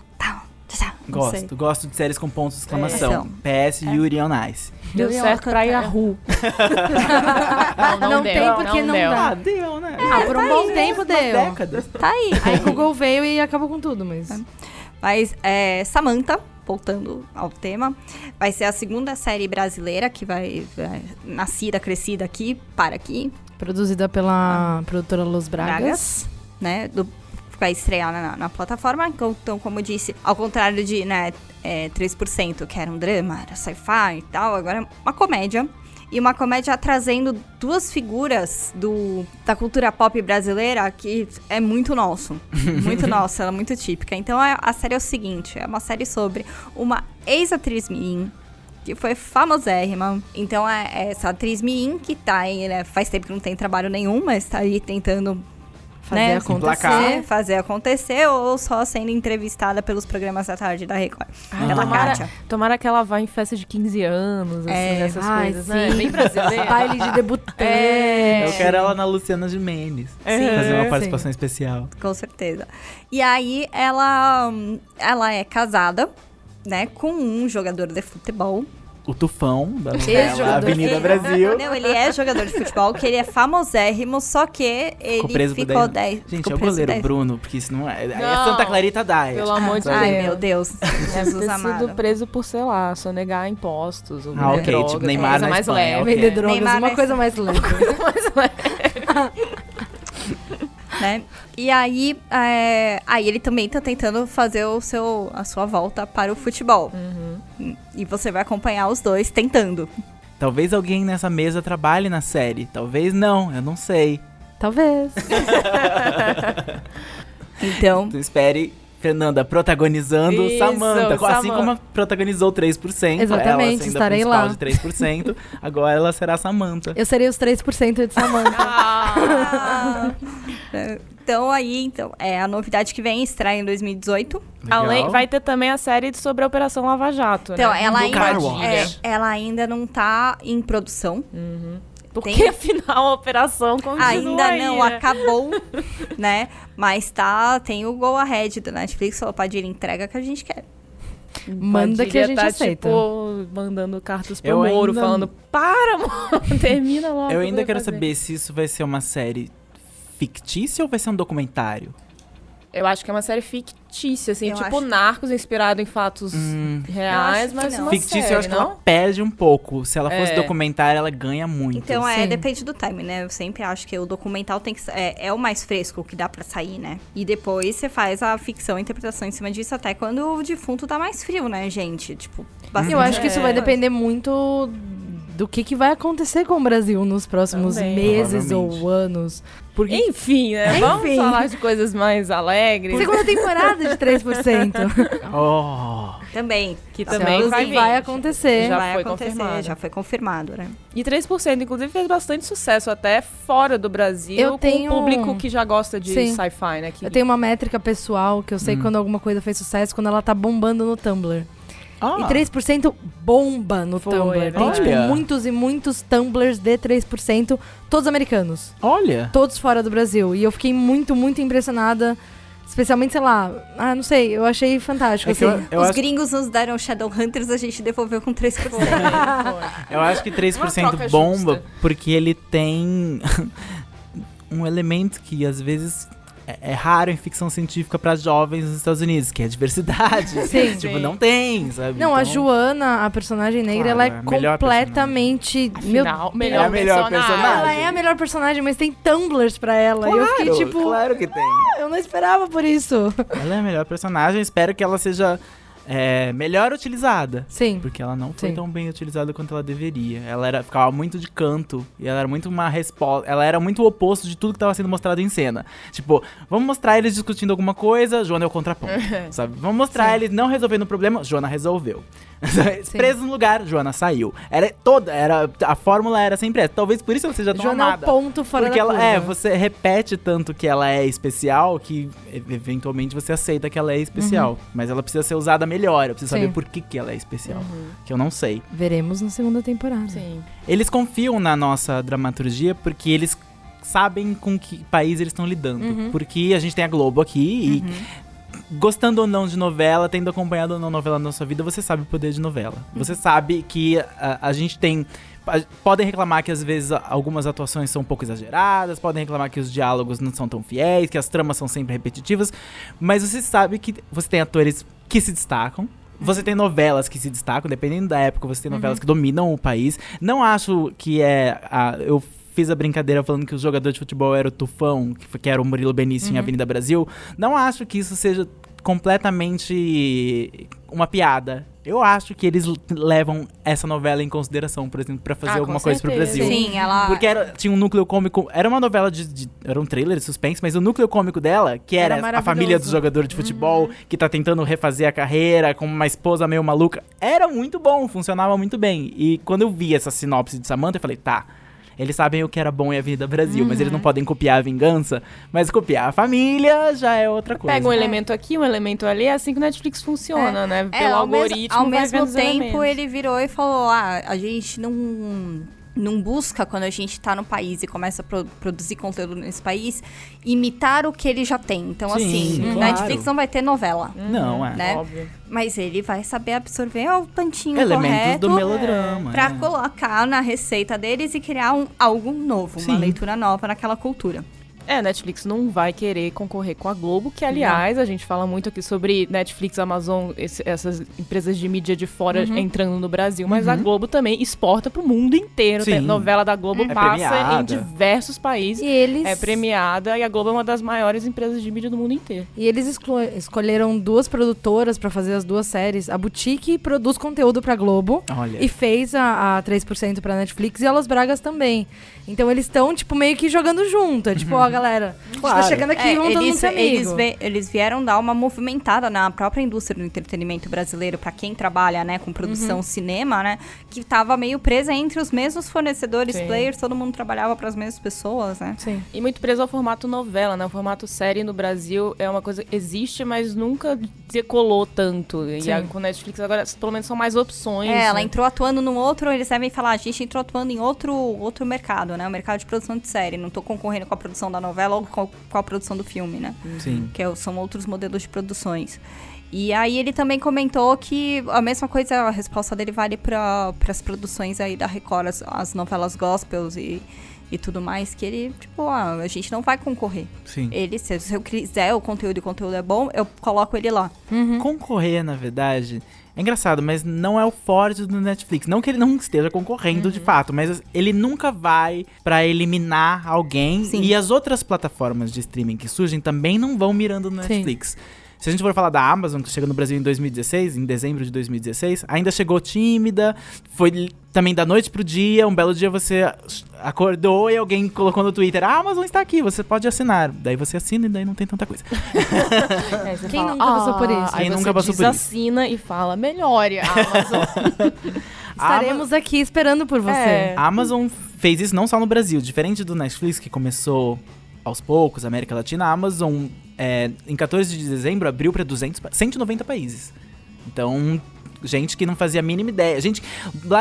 Tá, tá, tá. Não sei. Gosto, gosto de séries com pontos de exclamação. É. PS Yuri on Ice. Deu certo pra. Yahoo. Não tem porque não dá. Ah, deu, né? Ah, por um bom tempo Umas deu. décadas. Tá aí. Aí Google veio e acabou com tudo, mas... Mas é, Samantha, voltando ao tema, vai ser a segunda série brasileira que vai, vai nascida, crescida aqui, para aqui, Produzida pela produtora Los Bragas. Bragas, né? Do, vai estrear na, na plataforma. Então, então, como eu disse, ao contrário de né, é, 3%, que era um drama, era sci-fi e tal, agora é uma comédia. E uma comédia trazendo duas figuras do, da cultura pop brasileira que é muito nosso. Muito nosso, ela é muito típica. Então a, a série é o seguinte: é uma série sobre uma ex-atriz Mirim, que foi famosérrima. Então é é essa atriz Mirim que tá aí, né? Faz tempo que não tem trabalho nenhum, mas tá aí tentando Fazer né, acontecer. acontecer, fazer acontecer ou só sendo entrevistada pelos programas da tarde da Record. Ai, Pela tomara, Kátia. tomara que ela vá em festa de 15 anos, assim, É, essas Ai, coisas, né? sim. Bem brasileira. Baile de debutante. É. Eu quero ela na Luciana Gimenez. É. Fazer uma Sim. participação especial. Com certeza. E aí ela, hum, ela é casada, né, com um jogador de futebol. O Tufão da novela. Avenida Ele- Brasil. Não, ele é jogador de futebol, que ele é famosérrimo, só que ele Ficou preso ficou 10. 10. Gente, é o goleiro 10. Bruno, porque isso não é. É Não, Santa Clarita Diet. Pelo amor de Ai, Deus. meu Deus. Jesus ter amado. sido preso por, sei lá, sonegar impostos. Ou Ah, ok, droga, tipo Neymar coisa na mais Espanha, leve. Vender drogas, Neymar uma vai coisa mais leve. né? E aí, é, aí ele também tá tentando fazer o seu, a sua volta para o futebol. E você vai acompanhar os dois tentando. Talvez alguém nessa mesa trabalhe na série. Talvez não, eu não sei. Talvez. Então, Então espere Fernanda protagonizando Isso, Samantha. Assim Samantha. como protagonizou 3%. Exatamente, ela sendo estarei a principal lá. de 3%. agora ela será Samantha. Eu seria os 3% de Samantha. Ah, então aí, então, é a novidade que vem estreia em 2018. Legal. além, vai ter também a série sobre a Operação Lava Jato, Então, né? ela ainda, é, ela ainda não tá em produção. Porque tem- afinal a operação continua Ainda aí, não né? acabou, né? Mas tá, tem o Go Ahead da Netflix, falou, Padilha, entrega que a gente quer. Manda que a gente tá, aceita. Tipo, mandando cartas pro Eu Moro, ainda- falando, para, Moro, termina logo. Eu ainda quero fazer." saber se isso vai ser uma série fictícia ou vai ser um documentário? Eu acho que é uma série fictícia, assim, Eu tipo acho- Narcos, inspirado em fatos Hum, reais, que mas não. uma fictícia série, eu acho que não? ela perde um pouco. Se ela fosse É. documentário, ela ganha muito. Então, é, Sim. depende do time, né? Eu sempre acho que o documental tem que ser- é, é o mais fresco que dá pra sair, né? E depois você faz a ficção, a interpretação em cima disso, até quando o defunto tá mais frio, né, gente? Tipo, bastante Eu acho que isso vai É. depender muito do que, que vai acontecer com o Brasil nos próximos Também. meses ou anos. Porque Enfim, né? Vamos Enfim. falar de coisas mais alegres. Segunda temporada de 3%. Oh, Também. Que Tá também vai, vai acontecer. Já vai foi acontecer, confirmado. já foi confirmado, né? E 3%, inclusive, fez bastante sucesso até fora do Brasil, Eu com tenho- o público que já gosta de sci-fi, né? Que Eu tenho uma métrica pessoal que eu sei Hum. quando alguma coisa fez sucesso, quando ela tá bombando no Tumblr. Ah, E 3% bomba no Foi, Tumblr. é Tem, tipo, verdade. muitos e muitos Tumblrs de 3%, todos americanos. olha. Todos fora do Brasil. E eu fiquei muito, muito impressionada. Especialmente, sei lá, ah, não sei, eu achei fantástico, É assim. eu, eu Os acho, gringos nos deram Shadowhunters, a gente devolveu com 3%. eu acho que 3% troca bomba justa. porque ele tem um elemento que às vezes é, é raro em ficção científica para jovens nos Estados Unidos, que é a diversidade. Sim. tipo, Sim. não tem, sabe? Não, a Então, Joana, a personagem negra, Claro, ela é é a melhor completamente. Afinal, melhor, É a melhor personagem. personagem. Ela é a melhor personagem, mas tem Tumblrs pra ela. e eu fiquei tipo, claro que tem. eu não esperava por isso. Ela é a melhor personagem, espero que ela seja é, melhor utilizada. Sim. Porque ela não foi Sim. tão bem utilizada quanto ela deveria. Ela era, ficava muito de canto. E ela era muito uma resposta. Ela era muito o oposto de tudo que estava sendo mostrado em cena. Tipo, vamos mostrar eles discutindo alguma coisa, Joana é o contraponto. sabe? Vamos mostrar Sim. eles não resolvendo o problema, Joana resolveu. Preso no lugar, Joana saiu. Era toda, era a fórmula era sempre essa. Talvez por isso ela seja tão Joana é o ponto fora Porque da ela, curva. é, você repete tanto que ela é especial que eventualmente você aceita que ela é especial. Mas ela precisa ser usada melhor. Eu preciso Sim. saber por que, que ela é especial. Que eu não sei. Veremos na segunda temporada. Sim. Eles confiam na nossa dramaturgia porque eles sabem com que país eles estão lidando. Uhum. Porque a gente tem a Globo aqui e. Gostando ou não de novela, tendo acompanhado ou não novela na sua vida, você sabe o poder de novela. Você sabe que a, a gente tem. podem reclamar que às vezes algumas atuações são um pouco exageradas, podem reclamar que os diálogos não são tão fiéis, que as tramas são sempre repetitivas, mas você sabe que você tem atores que se destacam. Você tem novelas que se destacam, dependendo da época, você tem novelas que dominam o país. Não acho que é. a- eu fiz a brincadeira falando que o jogador de futebol era o Tufão, que, que era o Murilo Benício em Avenida Brasil. Não acho que isso seja completamente uma piada. Eu acho que eles levam essa novela em consideração, por exemplo, pra fazer Ah, alguma coisa pro. Brasil. Sim, ela. Porque era, tinha um núcleo cômico. Era uma novela de, de- Era um trailer de suspense, mas o núcleo cômico dela, que Era era, a família do jogador de futebol, que tá tentando refazer a carreira, com uma esposa meio maluca, era muito bom, funcionava muito bem. E quando eu vi essa sinopse de Samantha, eu falei, tá. Eles sabem o que era bom em Avenida Brasil, mas eles não podem copiar a vingança. Mas copiar a família já é outra coisa. Pega um elemento aqui, um elemento ali, é assim que o Netflix funciona, né? É, Pelo ao algoritmo, ao vai mesmo vendo os tempo, elementos. ele virou e falou: ah, a gente não. Não busca, quando a gente tá no país e começa a pro- produzir conteúdo nesse país, imitar o que ele já tem. Então, Sim, assim, claro. Netflix não vai ter novela. Não, é. né? Óbvio. Mas ele vai saber absorver o tantinho Elementos correto do melodrama. pra é. colocar na receita deles e criar um, algo novo, uma Sim. leitura nova naquela cultura. É, Netflix não vai querer concorrer com a Globo, que aliás, a gente fala muito aqui sobre Netflix, Amazon, esse- essas empresas de mídia de fora Uhum. entrando no Brasil, mas a Globo também exporta pro mundo inteiro. Sim. Tem novela da Globo É passa premiada. em diversos países. E eles, É premiada e a Globo é uma das maiores empresas de mídia do mundo inteiro. e eles escolheram duas produtoras pra fazer as duas séries. A Boutique produz conteúdo pra Globo. Olha. E fez a, a 3% pra Netflix e a Los Bragas também. Então eles estão, tipo, meio que jogando junto. É tipo, ó, galera, a gente Claro. tá chegando aqui, É, vamos todo mundo eles, eles, ve- eles vieram dar uma movimentada na própria indústria do entretenimento brasileiro, pra quem trabalha, né, com produção cinema, né, que tava meio presa entre os mesmos fornecedores, Sim. players, todo mundo trabalhava para as mesmas pessoas, né? Sim. E muito preso ao formato novela, né? O formato série no Brasil é uma coisa que existe, mas nunca decolou tanto. E Sim. a, com Netflix agora, pelo menos, são mais opções. É, ela né? entrou atuando num outro, eles devem falar, a gente entrou atuando em outro, outro mercado, né? O mercado de produção de série. Não tô concorrendo com a produção da novela ou com, com a produção do filme, né? Sim. Que é- são outros modelos de produções. E aí ele também comentou que a mesma coisa, a resposta dele vale para as produções aí da Record, as, as novelas gospels e, e tudo mais, que ele, tipo, ah, a gente não vai concorrer. Sim. Ele, se, se eu quiser o conteúdo e o conteúdo é bom, eu coloco ele lá. Concorrer, na verdade, é engraçado, mas não é o forte do Netflix. Não que ele não esteja concorrendo de fato, mas ele nunca vai pra eliminar alguém. Sim. E as outras plataformas de streaming que surgem também não vão mirando no Sim. Se a gente for falar da Amazon, que chega no Brasil em 2016, em dezembro de 2016, ainda chegou tímida, foi também da noite pro dia, um belo dia você acordou e alguém colocou no Twitter, a Amazon está aqui, você pode assinar. Daí você assina e daí não tem tanta coisa. É, Quem fala, nunca passou por "Ah", isso? Aí Quem você nunca passou por isso? desassina e fala, melhore a Amazon. Estaremos aqui esperando por você. É. A Amazon fez isso não só no Brasil, diferente do Netflix, que começou aos poucos, América Latina, a Amazon, é, em 14 de dezembro, abriu para 200, pa- 190 países. Então, gente que não fazia a mínima ideia. Gente,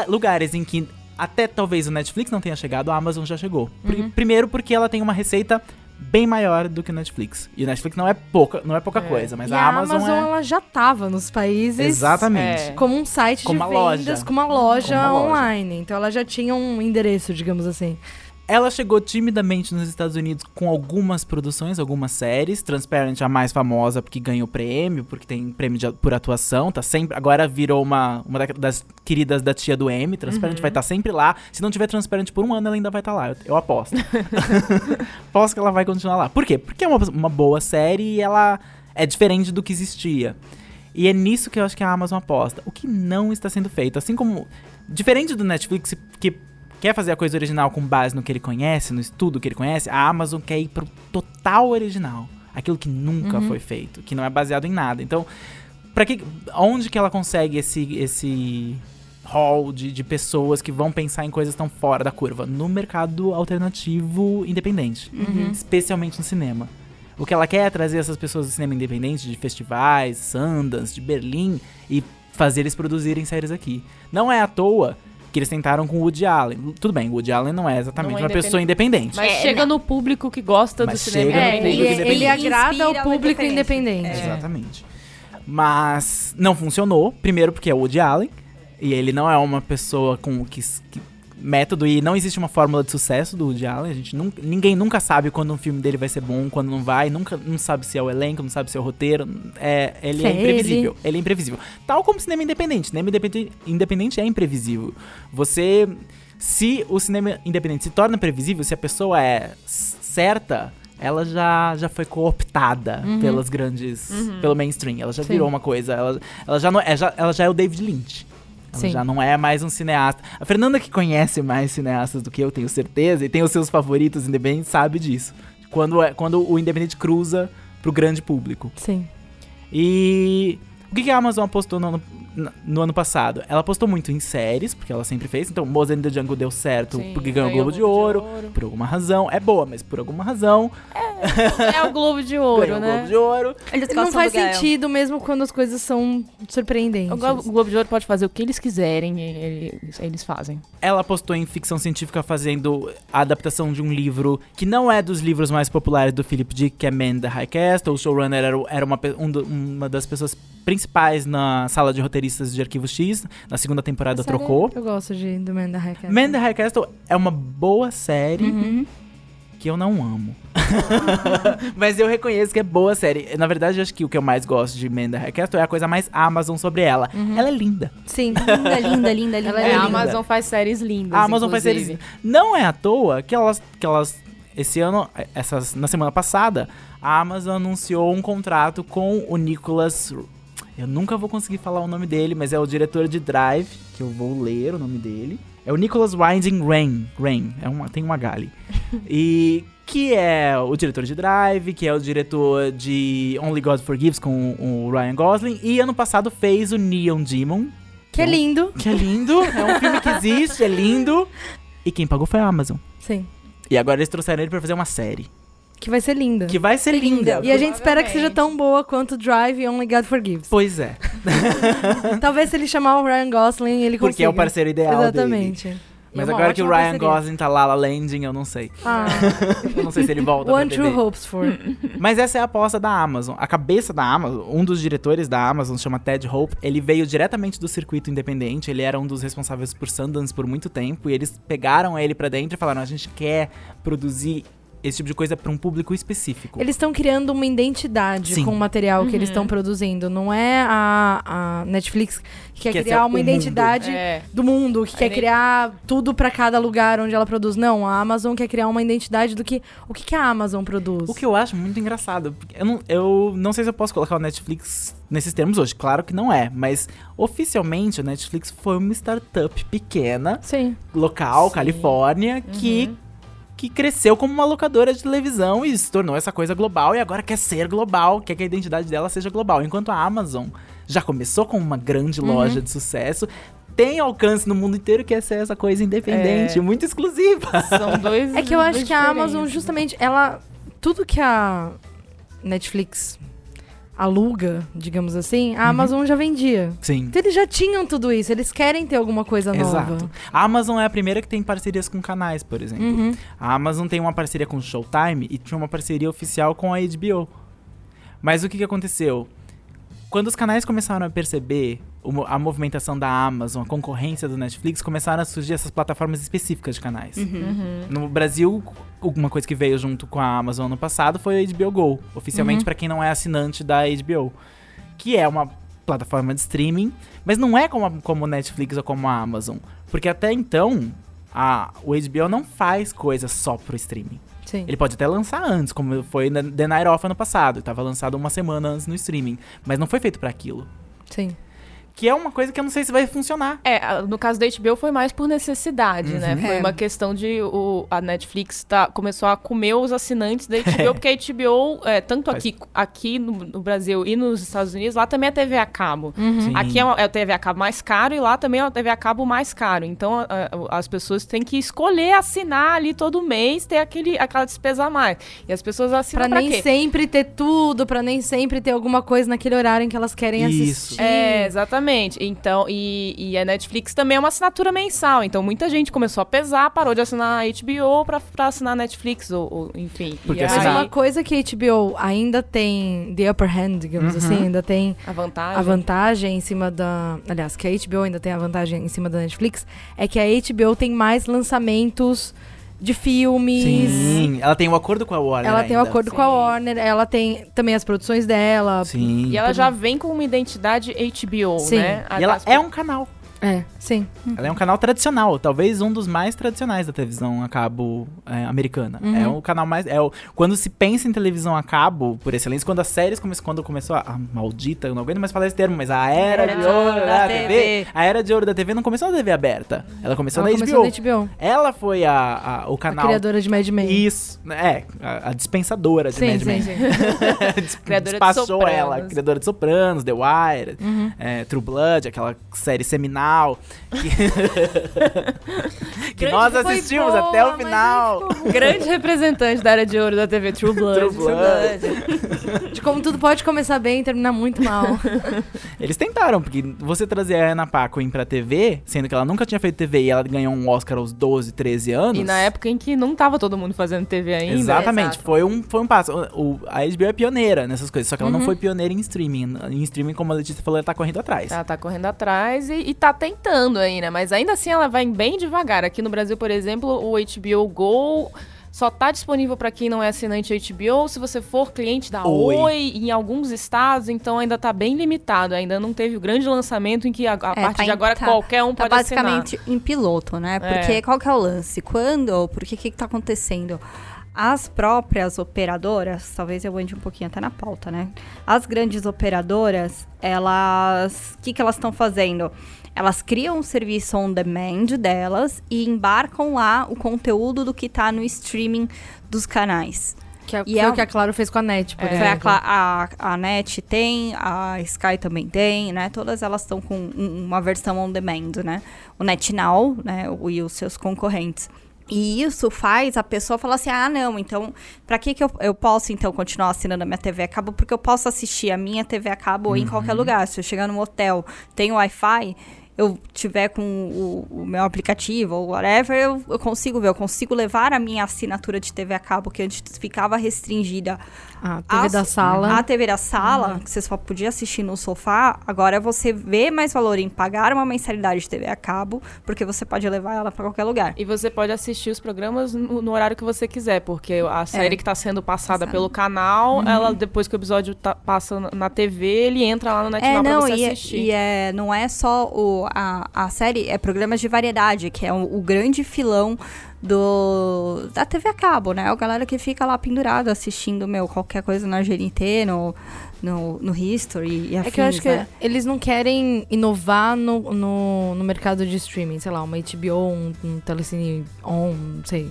lugares em que até talvez o Netflix não tenha chegado, a Amazon já chegou. Pri- Primeiro porque ela tem uma receita bem maior do que o Netflix. E o Netflix não é pouca, não é pouca É. coisa, mas e a Amazon, é... ela já tava nos países Exatamente. É. como um site Como de vendas, loja. como uma loja Como uma loja. online. Então ela já tinha um endereço, digamos assim. Ela chegou timidamente nos Estados Unidos com algumas produções, algumas séries. Transparent é a mais famosa porque ganhou prêmio, porque tem prêmio de- por atuação, tá sempre. Agora virou uma, uma da- das queridas da tia do M. Transparent vai estar sempre lá. Se não tiver Transparent por um ano, ela ainda vai estar lá. Eu, eu aposto. aposto que ela vai continuar lá. Por quê? Porque é uma, uma boa série e ela é diferente do que existia. E é nisso que eu acho que a Amazon aposta. O que não está sendo feito. Assim como. Diferente do Netflix, que quer fazer a coisa original com base no que ele conhece, no estudo que ele conhece, a Amazon quer ir pro total original. Aquilo que nunca Uhum. foi feito, que não é baseado em nada. Então, para que. Onde que ela consegue esse. esse hall de, de pessoas que vão pensar em coisas tão fora da curva? No mercado alternativo independente. Especialmente no cinema. O que ela quer é trazer essas pessoas do cinema independente, de festivais, Sundance, de Berlim, e fazer eles produzirem séries aqui. Não é à toa que eles tentaram com o Woody Allen. Tudo bem, o Woody Allen não é exatamente Não é uma pessoa independente. Mas É, chega no público que gosta Mas do cinema chega no É, independente. ele, público ele agrada ao público independente. independente. Exatamente. Mas não funcionou. Primeiro porque é o Woody Allen. E ele não é uma pessoa com que, que- método e não existe uma fórmula de sucesso do Woody Allen. A gente nunca, ninguém nunca sabe quando um filme dele vai ser bom, quando não vai. Nunca não sabe se é o elenco, não sabe se é o roteiro. É, ele é é imprevisível. Ele é imprevisível. Tal como cinema independente. Cinema independente, independente é imprevisível. Você se o cinema independente se torna previsível, se a pessoa é certa, ela já, já foi cooptada pelas grandes. pelo mainstream. Ela já Sim. virou uma coisa. Ela, ela, já não, é, já, ela já é o David Lynch. Ela Sim. já não é mais um cineasta. A Fernanda, que conhece mais cineastas do que eu, tenho certeza, e tem os seus favoritos independentes, sabe disso. Quando, é, quando o independente cruza pro grande público. Sim. E o que que a Amazon apostou no ano, no ano passado? Ela apostou muito em séries, porque ela sempre fez. Então, Mozart in the Jungle deu certo Sim, porque ganhou o ganhou Globo de Ouro. Por alguma razão. É boa, mas por alguma razão. É o Globo de Ouro, ganhou o né? Globo de Ouro. Eles Não faz sentido mesmo quando as coisas são surpreendentes. O Globo, o Globo de Ouro pode fazer o que eles quiserem, eles, eles fazem. Ela apostou em ficção científica fazendo a adaptação de um livro que não é dos livros mais populares do Philip Dick, que é Man the High Castle. O showrunner era, era uma, um uma das pessoas principais na sala de roteiristas de Arquivo X. Na segunda temporada Série, trocou. Eu gosto de do Man da High Castle. Man the High Castle é uma boa série Uhum. que eu não amo. Mas eu reconheço que é boa série. Na verdade, eu acho que o que eu mais gosto de Man the High Castle é a coisa mais Amazon sobre ela. Ela é linda. Sim. Linda, linda, linda, linda. Ela é é, a linda. Amazon faz séries lindas. A Amazon faz inclusive. séries. Não é à toa que elas, que elas esse ano, essas, na semana passada, a Amazon anunciou um contrato com o Nicholas. Eu nunca vou conseguir falar o nome dele, mas é o diretor de Drive, que eu vou ler o nome dele. É o Nicholas Winding Rain. Rain, é uma, tem uma Gali. e que é o diretor de Drive, que é o diretor de Only God Forgives com o Ryan Gosling. E ano passado fez o Neon Demon, Que é lindo. que é lindo. É um filme que existe, é lindo. E quem pagou foi a Amazon. Sim. E agora eles trouxeram ele pra fazer uma série. Que vai ser linda. Que vai ser linda. E a gente espera que seja tão boa quanto Drive e Only God Forgives. Pois é. Talvez se ele chamar o Ryan Gosling, ele consiga. Porque é o parceiro ideal dele. Exatamente. Mas É agora que o Ryan parceria. Gosling tá lá, La Landing, eu não sei. Ah, Eu não sei se ele volta pra One True. Hopes for. Mas essa é a aposta da Amazon. A cabeça da Amazon, um dos diretores da Amazon, se chama Ted Hope, ele veio diretamente do circuito independente, ele era um dos responsáveis por Sundance por muito tempo, e eles pegaram ele pra dentro e falaram, a gente quer produzir esse tipo de coisa pra um público específico. Eles estão criando uma identidade Sim. com o material que eles Uhum. estão produzindo. Não é a, a Netflix que quer Quer criar uma mundo. identidade É. do mundo, que A quer criar tudo pra cada lugar onde ela produz. Não, a Amazon quer criar uma identidade do que o que, que a Amazon produz. O que eu acho muito engraçado, eu não, eu não sei se eu posso colocar o Netflix nesses termos hoje, claro que não é, mas oficialmente o Netflix foi uma startup pequena, Sim. local, Sim. Califórnia, que, que cresceu como uma locadora de televisão e se tornou essa coisa global e agora quer ser global, quer que a identidade dela seja global. Enquanto a Amazon já começou com uma grande loja de sucesso, tem alcance no mundo inteiro que é ser essa coisa independente, É. muito exclusiva. São dois. É que eu acho que a Amazon, justamente, ela. Tudo que a Netflix aluga, digamos assim, a Amazon já vendia. Sim. Então eles já tinham tudo isso, eles querem ter alguma coisa Exato. nova. A Amazon é a primeira que tem parcerias com canais, por exemplo. Uhum. A Amazon tem uma parceria com Showtime e tinha uma parceria oficial com a HBO. Mas o que, que aconteceu? Quando os canais começaram a perceber a movimentação da Amazon, a concorrência do Netflix, começaram a surgir essas plataformas específicas de canais. Uhum. No Brasil, uma coisa que veio junto com a Amazon no passado foi a HBO Go, oficialmente Uhum. pra quem não é assinante da HBO, que é uma plataforma de streaming, mas não é como a, como o Netflix ou como a Amazon, porque até então a, o HBO não faz coisas só pro streaming. Sim. Ele pode até lançar antes, como foi na The Night Off ano passado. Tava lançado uma semana antes no streaming. Mas não foi feito pra aquilo. Sim. Que é uma coisa que eu não sei se vai funcionar. É, a- no caso da HBO foi mais por necessidade, né? Foi É. uma questão de o, a Netflix tá, começou a comer os assinantes da HBO, porque a HBO, é, tanto Faz- aqui, aqui no, no Brasil e nos Estados Unidos, lá também é TV a cabo. Sim. Aqui é, uma, é o TV a cabo mais caro e lá também é o TV a cabo mais caro. Então a- a- as pessoas têm que escolher assinar ali todo mês, ter aquele, aquela despesa a mais. E as pessoas assinam Pra pra, nem quê? sempre ter tudo, pra nem sempre ter alguma coisa naquele horário em que elas querem Isso. assistir. É, exatamente. Então, e, e a Netflix também é uma assinatura mensal. Então, muita gente começou a pesar, parou de assinar a HBO pra, pra assinar a Netflix, ou, ou, enfim. Porque e Mas uma coisa que a HBO ainda tem the upper hand, digamos Uhum. assim, ainda tem a vantagem. a vantagem em cima da. Aliás, que a HBO ainda tem a vantagem em cima da Netflix, é que a HBO tem mais lançamentos de filmes. Sim, ela tem um acordo com a Warner. Ela tem um acordo com a Sim. Warner, ela tem também as produções dela. Sim. E ela já vem com uma identidade HBO, Sim. né? E ela é um canal. É, sim. Ela é um canal tradicional, talvez um dos mais tradicionais da televisão a cabo é, americana. Uhum. É o canal mais. É o, quando se pensa em televisão a cabo, por excelência, quando as séries começam, quando começou a, a maldita, eu não aguento mais falar esse termo, mas a era de ouro da, TV, a era de ouro da TV não começou na TV aberta. Ela começou Ela na começou HBO. na HBO. Ela foi a, a- o A canal. criadora de Mad Men. Isso, é, a, a dispensadora de Sim, Mad Men. sim. Des- Criadora de Despachou Sopranos. ela, criadora de Sopranos, The Wire, Uhum. é, True Blood, aquela série seminal que, que nós assistimos boa, até o final. Grande representante da área de ouro da TV True Blood. True Blood. De como tudo pode começar bem e terminar muito mal. Eles tentaram, porque você trazer a Ana Paquin pra TV, sendo que ela nunca tinha feito TV e ela ganhou um Oscar aos 12, 13 anos. E na época em que não tava todo mundo fazendo TV ainda. Exatamente, Exato. foi, um, foi um passo. O- a HBO é pioneira nessas coisas, só que ela Uhum. não foi pioneira em streaming. Em streaming, como a Letícia falou, ela tá correndo atrás. Ela tá correndo atrás e, e tá tentando aí, né? Mas ainda assim ela vai bem devagar. Aqui no Brasil, por exemplo, o HBO Go só tá disponível para quem não é assinante HBO. Se você for cliente da Oi. Oi, em alguns estados, então ainda tá bem limitado. Ainda não teve o grande lançamento em que a, a É, partir tá de agora tá- qualquer um Tá pode assinar. basicamente em piloto, né? Porque É. qual que é o lance? Quando, porque o que, que tá acontecendo? As próprias operadoras, talvez eu ande um pouquinho até na pauta, né? As grandes operadoras, elas. O que, que elas estão fazendo? Elas criam um serviço on demand delas e embarcam lá o conteúdo do que tá no streaming dos canais. Que é, E foi é o que a Claro fez com a NET, por É. A, exemplo. Cla- a, a NET tem, a Sky também tem, né? Todas elas estão com um- uma versão on demand, né? O NetNow, né? o- E os seus concorrentes. E isso faz a pessoa falar assim: ah, não, então, pra que, que eu, eu posso então continuar assinando a minha TV a cabo? Porque eu posso assistir a minha TV a cabo em qualquer lugar. Se eu chegar num hotel, tem Wi-Fi, eu tiver com o, o meu aplicativo ou whatever, eu, eu consigo ver, eu consigo levar a minha assinatura de TV a cabo, que antes ficava restringida A TV da as- sala. A TV da sala, que você só podia assistir no sofá, agora você vê mais valor em pagar uma mensalidade de TV a cabo, porque você pode levar ela pra qualquer lugar. E você pode assistir os programas no, no horário que você quiser, porque a série que tá sendo passada Passada. pelo canal, ela depois que o episódio tá- passa na- TV, ele entra lá no É, NetNow pra não, você e, é- assistir. e é, não é só o, a, a série, é programas de variedade, que é o, o grande filão do da TV a cabo, né? A galera que fica lá pendurada assistindo, meu, qualquer coisa na GNT, no, no, no History e afins, É que eu acho que né? eles não querem inovar no, no, no mercado de streaming, sei lá, uma HBO, um, um Telecine On, não sei,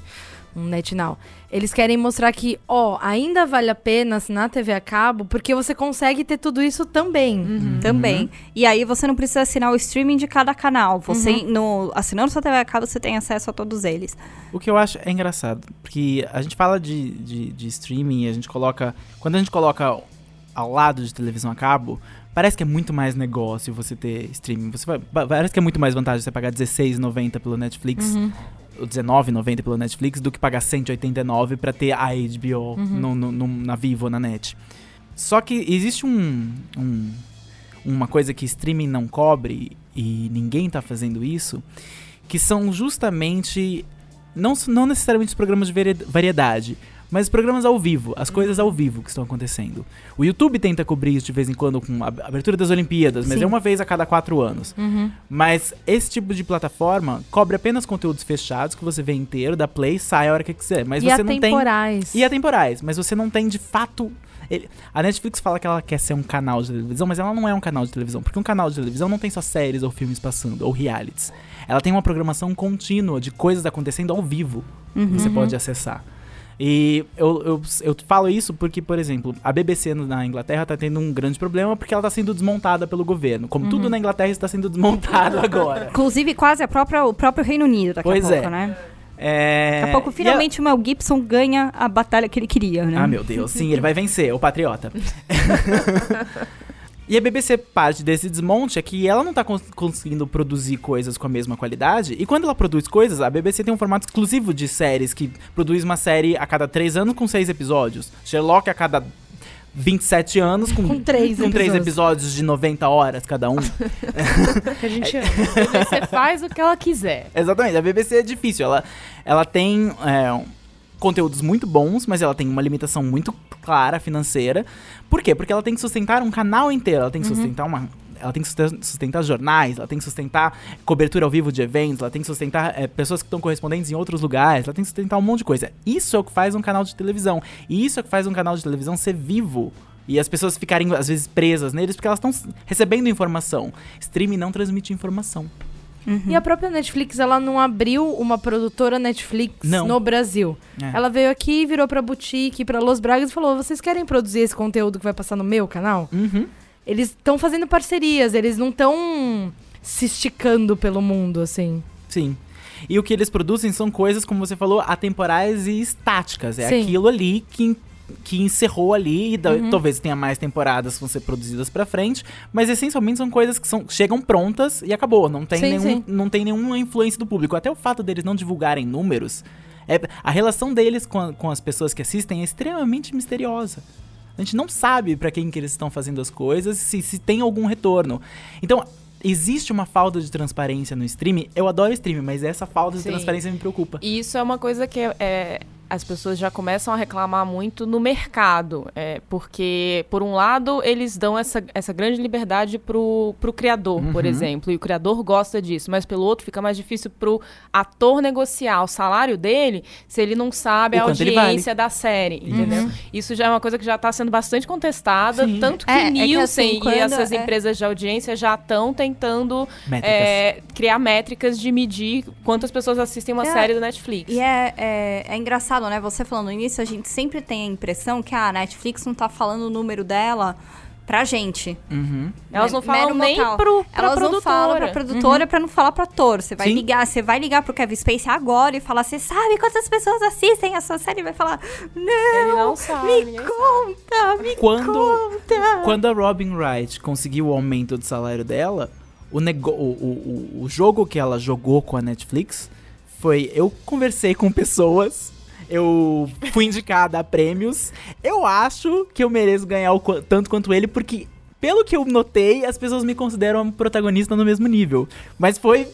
um NetNow. Eles querem mostrar que, ó, ainda vale a pena assinar TV a cabo, porque você consegue ter tudo isso também. Uhum. Também. E aí você não precisa assinar o streaming de cada canal. Você, no, assinando sua TV a cabo, você tem acesso a todos eles. O que eu acho é engraçado, porque a gente fala de, de, de streaming, a gente coloca. Quando a gente coloca ao lado de televisão a cabo, parece que é muito mais negócio você ter streaming. Você vai, pa- parece que é muito mais vantagem você pagar R$16,90 pelo Netflix, ou R$19,90 pelo Netflix, do que pagar 189 pra ter a HBO no, no- no- na Vivo, na net. Só que existe um, um- uma coisa que streaming não cobre, e ninguém tá fazendo isso, que são justamente não, não necessariamente os programas de vari- variedade, Mas os programas ao vivo, as coisas ao vivo que estão acontecendo. O YouTube tenta cobrir isso de vez em quando com a abertura das Olimpíadas, mas Sim. é uma vez a cada quatro anos. Mas esse tipo de plataforma cobre apenas conteúdos fechados que você vê inteiro, da Play, sai a hora que quiser. Mas e você não tem. atemporais. E atemporais, mas você não tem de fato. ele- a Netflix fala que ela quer ser um canal de televisão, mas ela não é um canal de televisão. Porque um canal de televisão não tem só séries ou filmes passando, ou realities. Ela tem uma programação contínua de coisas acontecendo ao vivo que você pode acessar. E eu, eu, eu falo isso porque, por exemplo, a BBC na Inglaterra tá tendo um grande problema porque ela tá sendo desmontada pelo governo. Como tudo na Inglaterra está sendo desmontado agora. Inclusive, quase a própria, o próprio Reino Unido daqui Pois a pouco, é. né? É, Daqui a pouco, finalmente, o Mel Gibson ganha a batalha que ele queria, né? Ah, meu Deus, sim, ele vai vencer, o patriota. E a BBC parte desse desmonte é que ela não tá cons- conseguindo produzir coisas com a mesma qualidade. E quando ela produz coisas, a BBC tem um formato exclusivo de séries que produz uma série a cada três anos com seis episódios. Sherlock a cada 27 anos com, Com três com três episódios. episódios de 90 horas cada um. que a gente ama. Você faz o que ela quiser. Exatamente, a BBC é difícil. Ela, ela tem é, conteúdos muito bons, mas ela tem uma limitação muito clara financeira. Por quê? Porque ela tem que sustentar um canal inteiro, ela tem que sustentar uma. Ela tem que susten- sustentar jornais, ela tem que sustentar cobertura ao vivo de eventos, ela tem que sustentar é, pessoas que estão correspondentes em outros lugares, ela tem que sustentar um monte de coisa. Isso é o que faz um canal de televisão. E isso é o que faz um canal de televisão ser vivo. E as pessoas ficarem, às vezes, presas neles porque elas estão recebendo informação. Streaming não transmite informação. E a própria Netflix, ela não abriu uma produtora Netflix Não. no Brasil. É. Ela veio aqui, virou pra boutique, pra Los Bragas e falou: vocês querem produzir esse conteúdo que vai passar no meu canal? Uhum. Eles estão fazendo parcerias, eles não estão se esticando pelo mundo, assim. Sim. E o que eles produzem são coisas, como você falou, atemporais e estáticas. É Sim. aquilo ali que, que encerrou ali e da- Uhum. talvez tenha mais temporadas que vão ser produzidas pra frente, mas essencialmente são coisas que são, chegam prontas e acabou. Não tem, Sim, nenhum, sim. não tem nenhuma influência do público. Até o fato deles não divulgarem números, é, a relação deles com, a- com as pessoas que assistem é extremamente misteriosa. A gente não sabe pra quem que eles estão fazendo as coisas, se, se tem algum retorno. Então, existe uma falta de transparência no streaming. Eu adoro streaming, mas essa falta de Sim. transparência me preocupa. E isso é uma coisa que é, é, as pessoas já começam a reclamar muito no mercado. é, porque, por um lado, eles dão essa, essa grande liberdade pro, pro criador, por Uhum. exemplo. E o criador gosta disso. Mas, pelo outro, fica mais difícil pro ator negociar o salário dele se ele não sabe O a audiência da série, entendeu? Uhum. Isso já é uma coisa que já está sendo bastante contestada. Sim. Tanto que É, é que Nielsen assim, quando- e essas é- empresas de audiência já estão tentando Métricas. é, criar métricas de medir quantas pessoas assistem uma É, série do Netflix. E é, é, é engraçado, né? Você falando nisso, a gente sempre tem a impressão que ah, a Netflix não tá falando o número dela pra gente. Uhum. Elas não Mero falam nem mortal. pro, pra Elas produtora. não falam pra produtora pra não falar pra ator. Você vai Sim. ligar, você vai ligar pro Kevin Spacey agora e falar, você sabe quantas pessoas assistem a sua série? E vai falar, não, Ele não sabe, me conta, me Quando, conta. quando a Robin Wright conseguiu o aumento do salário dela, o, nego o, o, o- o jogo que ela jogou com a Netflix foi: eu conversei com pessoas, eu fui indicada a prêmios, eu acho que eu mereço ganhar o tanto quanto ele, porque. Pelo que eu notei, as pessoas me consideram a protagonista no mesmo nível. Mas foi.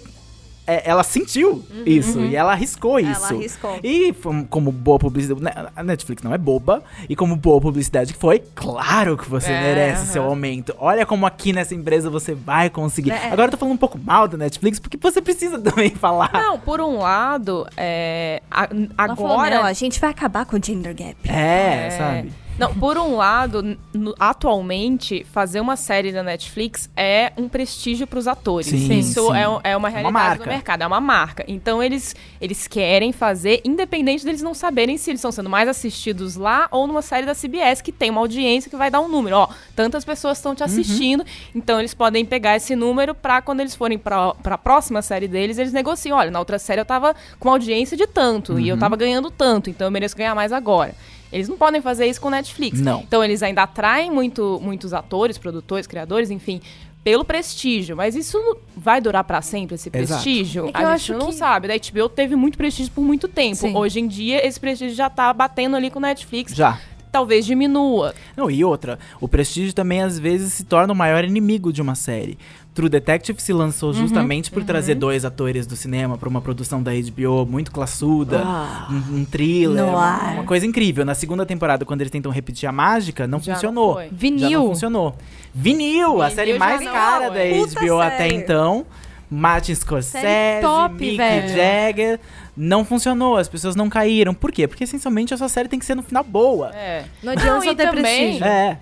É, ela sentiu isso e ela arriscou isso. Ela arriscou. E como boa publicidade. né, A Netflix não é boba. E como boa publicidade que foi, claro que você É, merece aham. seu aumento. Olha como aqui nessa empresa você vai conseguir. É. Agora eu tô falando um pouco mal da Netflix, porque você precisa também falar. Não, por um lado, é, a- falou, agora não, a gente vai acabar com o gender gap. É, É. sabe? Não, por um lado, no- atualmente, fazer uma série da Netflix é um prestígio para os atores. Sim, Isso sim. É, é uma É uma realidade do mercado, é uma marca. Então eles, eles querem fazer, independente deles não saberem se eles estão sendo mais assistidos lá ou numa série da CBS que tem uma audiência que vai dar um número. Ó, tantas pessoas estão te assistindo, então eles podem pegar esse número para quando eles forem para a próxima série deles, eles negociam. Olha, na outra série eu tava com audiência de tanto e eu tava ganhando tanto, então eu mereço ganhar mais agora. Eles não podem fazer isso com Netflix. Não. Então eles ainda atraem muito, muitos atores, produtores, criadores, enfim, pelo prestígio. Mas isso vai durar pra sempre, esse Exato. prestígio? É que a eu gente acho não que- sabe. Da HBO teve muito prestígio por muito tempo. Sim. Hoje em dia, esse prestígio já tá batendo ali com o Netflix. Já. talvez diminua. Não, e outra, o prestígio também às vezes se torna o maior inimigo de uma série. True Detective se lançou justamente por trazer dois atores do cinema pra uma produção da HBO muito classuda, um, um thriller, uma, uma coisa incrível. Na segunda temporada, quando eles tentam repetir a mágica, não Já não funcionou. foi. Já não Vinil. funcionou. Vinil, a Vinil série já mais não, cara ué. da Puta HBO até série. então. Martin Scorsese, Série top, Mick velho. Jagger. Não funcionou, as pessoas não caíram. Por quê? Porque essencialmente a sua série tem que ser no final boa. É. Não adianta Não, só ter também- prestígio. É.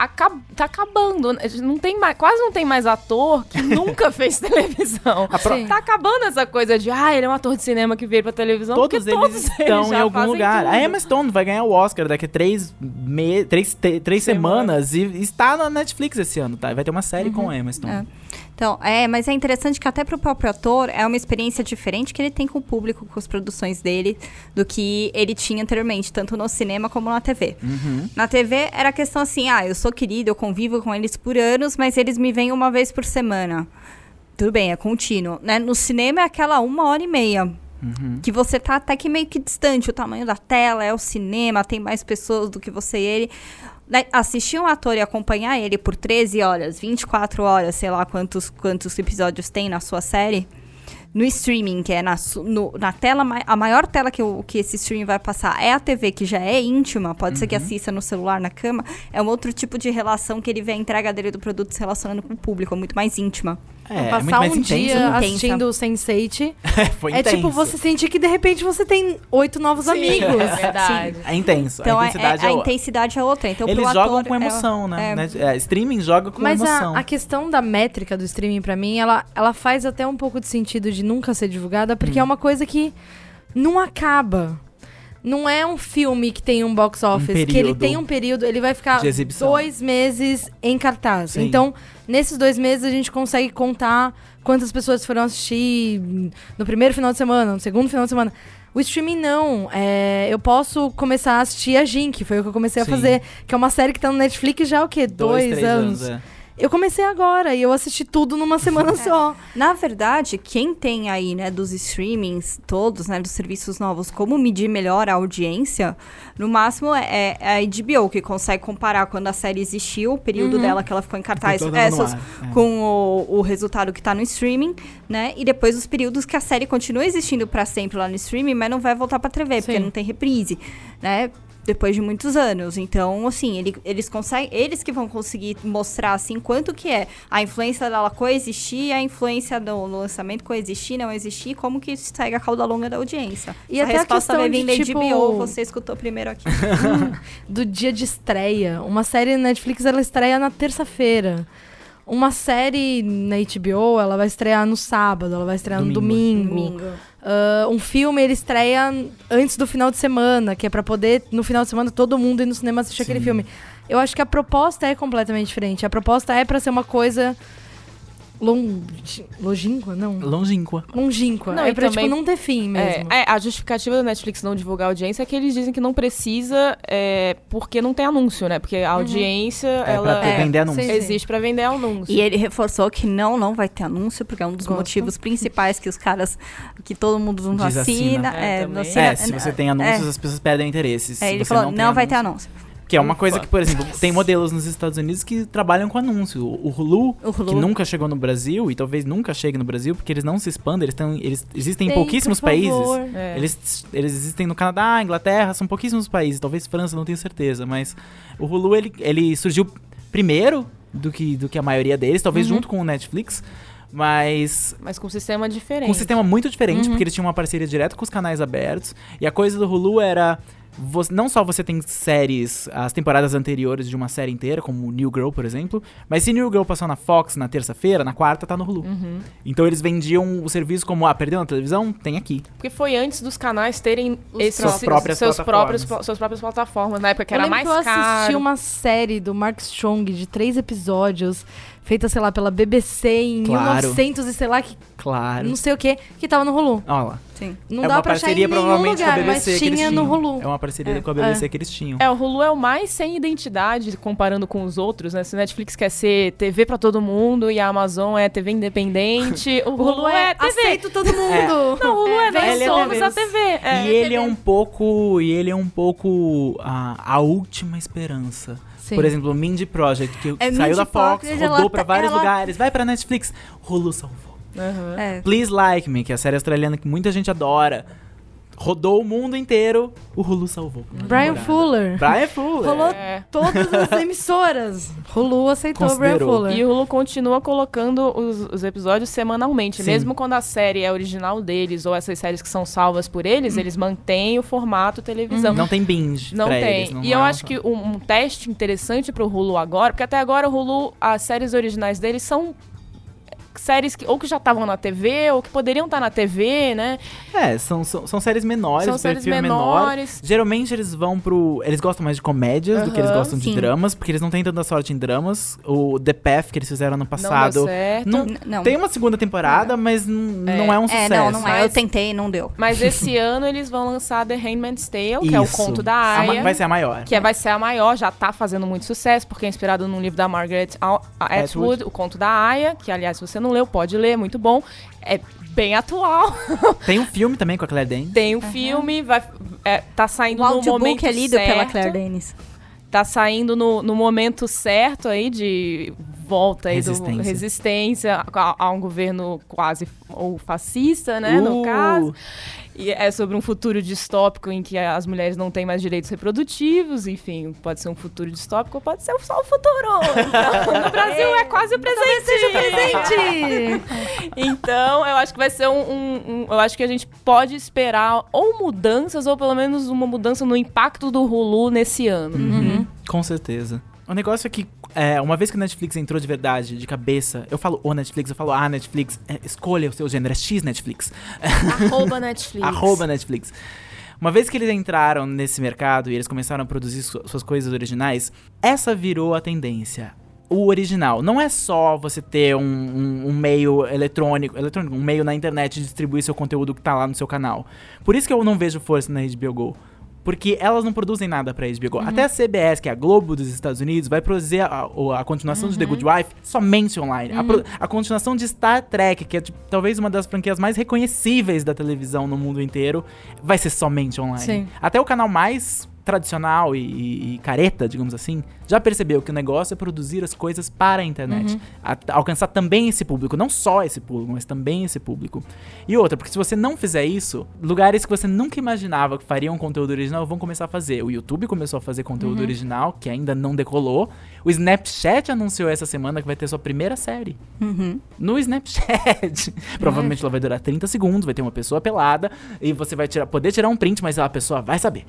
Acab tá acabando. né? Não tem mais, quase não tem mais ator que nunca fez televisão. Sim. Tá acabando essa coisa de, ah, ele é um ator de cinema que veio pra televisão. Todos eles todos estão já em algum lugar. tudo. A Emma Stone vai ganhar o Oscar daqui a três, me... três, três Semana. semanas e está na Netflix esse ano, tá? Vai ter uma série Uhum. com a Emma Stone. É. Então, é, mas é interessante que até pro próprio ator é uma experiência diferente que ele tem com o público, com as produções dele, do que ele tinha anteriormente, tanto no cinema como na TV. Uhum. Na TV era a questão assim, ah, eu sou querido, eu convivo com eles por anos, mas eles me veem uma vez por semana. Tudo bem, é contínuo. Né? No cinema é aquela uma hora e meia. Uhum. Que você tá até que meio que distante. O tamanho da tela, é o cinema, tem mais pessoas do que você e ele. Né, Assistir um ator e acompanhar ele por 13 horas, 24 horas, sei lá quantos, quantos episódios tem na sua série. No streaming, que é na, no- na tela, a maior tela que, o, que esse streaming vai passar é a TV, que já é íntima, pode ser que assista no celular, na cama. É um outro tipo de relação que ele vê a entrega dele do produto se relacionando com o público, é muito mais íntima. É, é muito Passar mais um intenso. dia intensa. assistindo o Sense8 Foi é intenso. tipo você sentir que de repente você tem oito novos amigos. É verdade. É intenso. Então, a é- intensidade é, é, a intensidade é outra. Então, Eles jogam ator, com é- emoção, né? é. Né? É, streaming joga com Mas emoção. a, a questão da métrica do streaming, pra mim, ela, ela faz até um pouco de sentido de nunca ser divulgada, porque Hum. é uma coisa que não acaba. Não é um filme que tem um box office, que ele tem um período, ele vai ficar dois meses em cartaz. Sim. Então, nesses dois meses, a gente consegue contar quantas pessoas foram assistir no primeiro final de semana, no segundo final de semana. O streaming não. É, eu posso começar a assistir a Jin, que foi o que eu comecei Sim. a fazer. Que é uma série que tá no Netflix já há o quê? Dois, três anos. é. Eu comecei agora e eu assisti tudo numa semana só. Na verdade, quem tem aí, né, dos streamings todos, né, dos serviços novos, como medir melhor a audiência, no máximo é, é a HBO, que consegue comparar quando a série existiu, o período dela que ela ficou em cartaz, é, ar, é. com o, o resultado que tá no streaming, né, e depois os períodos que a série continua existindo pra sempre lá no streaming, mas não vai voltar pra TV, porque Sim. não tem reprise, né, depois de muitos anos. Então, assim, ele- eles conseguem, eles que vão conseguir mostrar assim quanto que é a influência dela coexistir, a influência do lançamento coexistir, não existir, como que segue a cauda longa da audiência. E a até a resposta vai questão vir de, da tipo- HBO, você escutou primeiro aqui. Do dia de estreia. Uma série na Netflix, ela estreia na terça-feira. Uma série na HBO, ela vai estrear no sábado, ela vai estrear no Domingo. domingo. Ah, um filme, ele estreia antes do final de semana, que é pra poder, no final de semana, todo mundo ir no cinema assistir aquele Sim. filme. Eu acho que a proposta é completamente diferente. A proposta é pra ser uma coisa long... longínqua, não? Longínqua. Longínqua. Não, é e pra, também- tipo, não ter fim É, mesmo. é, a justificativa da Netflix não divulgar a audiência é que eles dizem que não precisa é, porque não tem anúncio, né? Porque a audiência, É ela pra ter, É, vender anúncio. sim. existe pra vender anúncio. E ele reforçou que não, não vai ter anúncio, porque é um dos Gosto. motivos principais que os caras, que todo mundo não assina. É, É, assina- É, se você tem anúncios, as pessoas perdem interesse. Se É, ele falou, não, não, tem vai ter anúncio- anúncio. Que é uma coisa Ufa. que, por exemplo, tem modelos nos Estados Unidos que trabalham com anúncio. O Hulu, O Hulu. que nunca chegou no Brasil e talvez nunca chegue no Brasil, porque eles não se expandem, eles, tão, eles existem em pouquíssimos países. É. Eles, eles existem no Canadá, Inglaterra, são pouquíssimos países. Talvez França, não tenho certeza. Mas o Hulu, ele, ele surgiu primeiro do que, do que a maioria deles, talvez Uhum. junto com o Netflix. Mas Mas com um sistema diferente. com um sistema muito diferente, Uhum. porque eles tinham uma parceria direta com os canais abertos. E a coisa do Hulu era. vo- não só você tem séries, as temporadas anteriores de uma série inteira, como New Girl, por exemplo, mas se New Girl passou na Fox na terça-feira, na quarta tá no Hulu. Uhum. Então eles vendiam o serviço como, ah, perdeu na televisão? Tem aqui. Porque foi antes dos canais terem esses, Suas próprias seus plataformas. próprios, suas próprias plataformas. Na época que eu era mais que eu assisti caro. uma série do Mark Strong de três episódios, feita, sei lá, pela BBC em Claro. 1900 e sei lá, que, Claro. não sei o que, que tava no Hulu. Olha lá. Sim. Não é dá uma pra achar em parceria nenhum provavelmente lugar, com a BBC mas tinha no. Hulu. É uma parceria com a BBC que eles tinham. É, o Hulu é o mais sem identidade comparando com os outros, né? Se o Netflix quer ser TV pra todo mundo e a Amazon é TV independente, o Hulu, é, TV. aceito todo mundo. Não, o Hulu é, nós Ele é somos TV. a TV. É. E ele é um pouco. E ele é um pouco a, a última esperança. Sim. Por exemplo, o Mindy Project, que É, saiu Mindy da Fox, Project, rodou ela pra tá- vários ela- lugares, vai pra Netflix. Hulu salvou. Aham. É. Please Like Me, que é a série australiana que muita gente adora. Rodou o mundo inteiro, o Hulu salvou. Brian temporada. Fuller. Brian Fuller. Rolou É. todas as emissoras. Hulu aceitou o Brian. Fuller. E o Hulu continua colocando os, os episódios semanalmente. Sim. Mesmo quando a série é original deles, ou essas séries que são salvas por eles, eles mantêm o formato televisão. Não tem binge Não pra tem. eles, não e eu é acho que um, um teste interessante pro Hulu agora, porque até agora o Hulu, as séries originais deles são séries que ou que já estavam na TV, ou que poderiam estar na TV, né? É, são, são, são séries menores, São séries perfil é menor. menores. Geralmente eles vão pro. Eles gostam mais de comédias do que eles gostam de sim. dramas, porque eles não têm tanta sorte em dramas. O The Path que eles fizeram ano Não deu passado. certo. Não, não. Tem uma segunda temporada, mas n- não é um É, sucesso. não, não é. Eu tentei, não deu. Mas esse ano eles vão lançar The Handmaid's Tale, que é o Isso. conto da Aya. Vai ser a maior. Que é- vai ser a maior, já tá fazendo muito sucesso, porque é inspirado num livro da Margaret Atwood, Atwood. o conto da Aya, que aliás, se você não leu, pode ler, é muito bom. É bem atual. Tem um filme também com a Claire Danes. Tem o filme, vai, é, tá saindo O no momento é lido certo. pela Claire Denis. Tá saindo no, no momento certo aí de volta aí Resistência. do resistência a, a um governo quase ou fascista, né, no Uh, caso. E é sobre um futuro distópico em que as mulheres não têm mais direitos reprodutivos, enfim, pode ser um futuro distópico ou pode ser só o futuro. Então, no Brasil é quase o presente. Gente! Então, eu acho que vai ser um, um- um- Eu acho que a gente pode esperar ou mudanças, ou pelo menos uma mudança no impacto do Hulu nesse ano. Uhum. Com certeza. O negócio é que, é, uma vez que o Netflix entrou de verdade, de cabeça, eu falo o Netflix, eu falo ah, Netflix, é, escolha o seu gênero, é X Netflix. Arroba Netflix. Arroba Netflix. Uma vez que eles entraram nesse mercado e eles começaram a produzir su- suas coisas originais, essa virou a tendência. O original. Não é só você ter um, um- um meio eletrônico, eletrônico, um meio na internet de distribuir seu conteúdo que tá lá no seu canal. Por isso que eu não vejo força na HBO Go. Porque elas não produzem nada pra HBO Go. Até a CBS, que é a Globo dos Estados Unidos, vai produzir a, o- a continuação de The Good Wife somente online. A, pro- a continuação de Star Trek, que é tipo, talvez uma das franquias mais reconhecíveis da televisão no mundo inteiro, vai ser somente online. Sim. Até o canal mais tradicional e, e- e careta, digamos assim, já percebeu que o negócio é produzir as coisas para a internet. A- alcançar também esse público, não só esse público, mas também esse público. E outra, porque se você não fizer isso, lugares que você nunca imaginava que fariam conteúdo original vão começar a fazer. O YouTube começou a fazer conteúdo original, que ainda não decolou. O Snapchat anunciou essa semana que vai ter sua primeira série. Uhum. No Snapchat. Provavelmente ela vai durar 30 segundos, vai ter uma pessoa pelada e você vai tirar, poder tirar um print, mas a pessoa vai saber.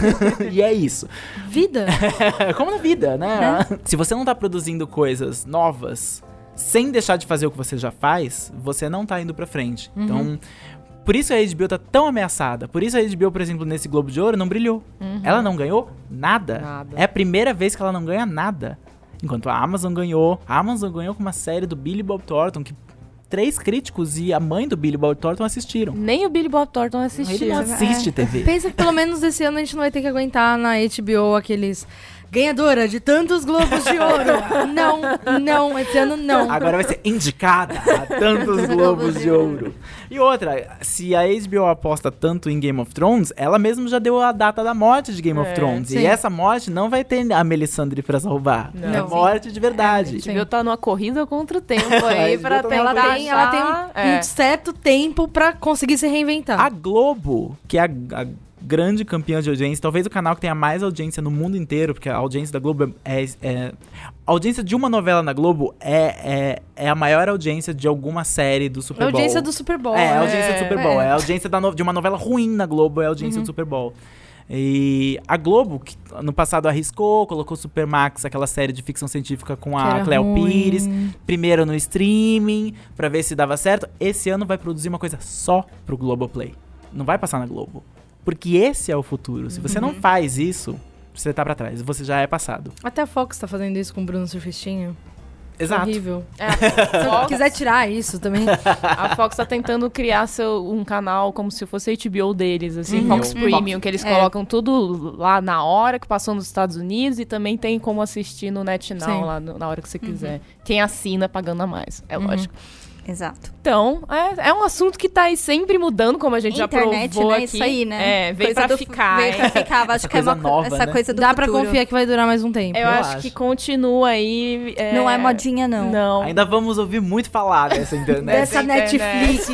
e é isso. Vida? Como na vida, né? Se você não tá produzindo coisas novas sem deixar de fazer o que você já faz, você não tá indo pra frente. Então, por isso a HBO tá tão ameaçada. Por isso a HBO, por exemplo, nesse Globo de Ouro não brilhou. Ela não ganhou nada. Nada. É a primeira vez que ela não ganha nada. Enquanto a Amazon ganhou. A Amazon ganhou com uma série do Billy Bob Thornton que três críticos e a mãe do Billy Bob Thornton assistiram. Nem o Billy Bob Thornton Ele assistiu. não assiste TV. Pensa que pelo menos esse ano a gente não vai ter que aguentar na HBO aqueles ganhadora de tantos globos de ouro. não, não, esse ano não. Agora vai ser indicada a tantos globos de ouro. E outra, se a HBO aposta tanto em Game of Thrones, ela mesma já deu a data da morte de Game of É, Thrones. sim. E essa morte não vai ter a Melisandre pra salvar. Não. É morte de verdade. A HBO tá numa corrida contra o tempo aí pra tá tentar Ela tem, ela tem um, achar- é. um certo tempo pra conseguir se reinventar. A Globo, que é a, a grande campeã de audiência, talvez o canal que tenha mais audiência no mundo inteiro, porque a audiência da Globo é. é- a audiência de uma novela na Globo é, é, é a maior audiência de alguma série do Super a Bowl. audiência do Super Bowl. É, a né? audiência do Super Bowl. É. É, a audiência da no- de uma novela ruim na Globo, é a audiência do Super Bowl. E a Globo, que no passado arriscou, colocou Supermax, aquela série de ficção científica com a Cleo ruim. Pires, primeiro no streaming, pra ver se dava certo. Esse ano vai produzir uma coisa só pro Globoplay. Não vai passar na Globo. Porque esse é o futuro. Se você não faz isso, você tá pra trás. Você já é passado. Até a Fox tá fazendo isso com o Bruno Surfistinho. Exato. Horrível. É, Se quiser tirar isso também. a Fox tá tentando criar seu, um canal como se fosse HBO deles, assim, Uhum. Fox Premium, que eles É. colocam tudo lá na hora que passou nos Estados Unidos e também tem como assistir no NetNow Sim. lá no- na hora que você quiser. Quem assina pagando a mais, é Uhum. lógico. Exato. Então, é, é um assunto que tá aí sempre mudando, como a gente já Internet, provou né? aqui. Isso aí, né? É, veio Coisa pra do- ficar. Veio pra é. ficar. Acho Essa que é uma nova, essa né? coisa do Dá pra futuro. confiar que vai durar mais um tempo. Eu, Eu acho, acho. que continua aí. é- Não é modinha, não. Não. Ainda vamos ouvir muito falar dessa internet. Dessa Essa internet. Netflix.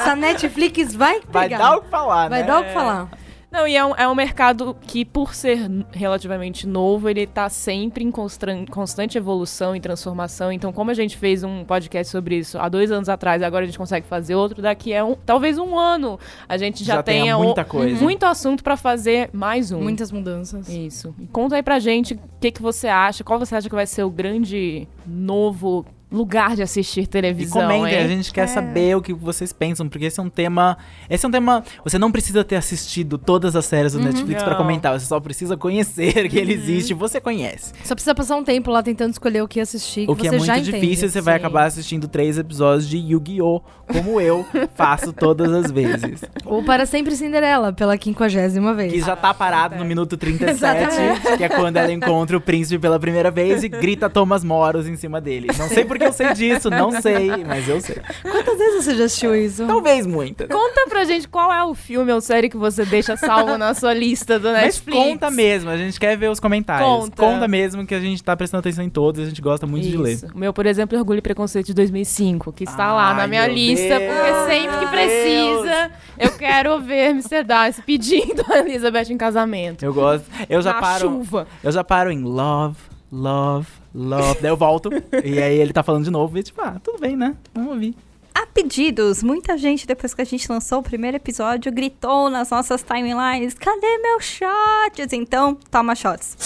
Essa Netflix vai pegar. Vai dar o que falar, Vai né? dar o que falar. Não, e é um, é um mercado que, por ser relativamente novo, ele tá sempre em constante evolução e transformação. Então, como a gente fez um podcast sobre isso há dois anos atrás, agora a gente consegue fazer outro, daqui a um, talvez um ano a gente já, Já tenha tenha o- muita coisa. muito assunto pra fazer mais um. Muitas mudanças. Isso. E conta aí pra gente o que, que você acha, qual você acha que vai ser o grande novo lugar de assistir E televisão, comentem, hein? a gente quer saber o que vocês pensam, porque esse é um tema. Esse é um tema. Você não precisa ter assistido todas as séries do Netflix pra Não. comentar, você só precisa conhecer que ele existe, você conhece. Só precisa passar um tempo lá tentando escolher o que assistir. O que é você muito difícil, entende. você vai sim. acabar assistindo três episódios de Yu-Gi-Oh! Como eu faço todas as vezes. Ou Para Sempre Cinderela, pela quinquagésima vez. Que já tá parado no minuto 37, Exatamente. que é quando ela encontra o príncipe pela primeira vez e grita Thomas Moros em cima dele. Não sei porque eu sei disso, não sei, mas eu sei. Quantas vezes você já assistiu isso? Talvez muitas. Conta pra gente qual é o filme ou série que você deixa salvo na sua lista do Mas Netflix. conta mesmo, a gente quer ver os comentários. Conta. mesmo que a gente tá prestando atenção em todos, a gente gosta muito de ler. Isso. O meu, por exemplo, é Orgulho e Preconceito de 2005, que está lá na Ai, minha lista, Deus. porque sempre que precisa, eu quero ver Mr. Darcy pedindo a Elizabeth em casamento. Eu gosto. Eu já na paro. chuva. Eu já paro em love, love, love. Daí eu volto. e aí ele tá falando de novo. E tipo, ah, tudo bem, né? Vamos ouvir. A pedidos, muita gente, depois que a gente lançou o primeiro episódio, gritou nas nossas timelines: cadê meus shots? Então, toma shots.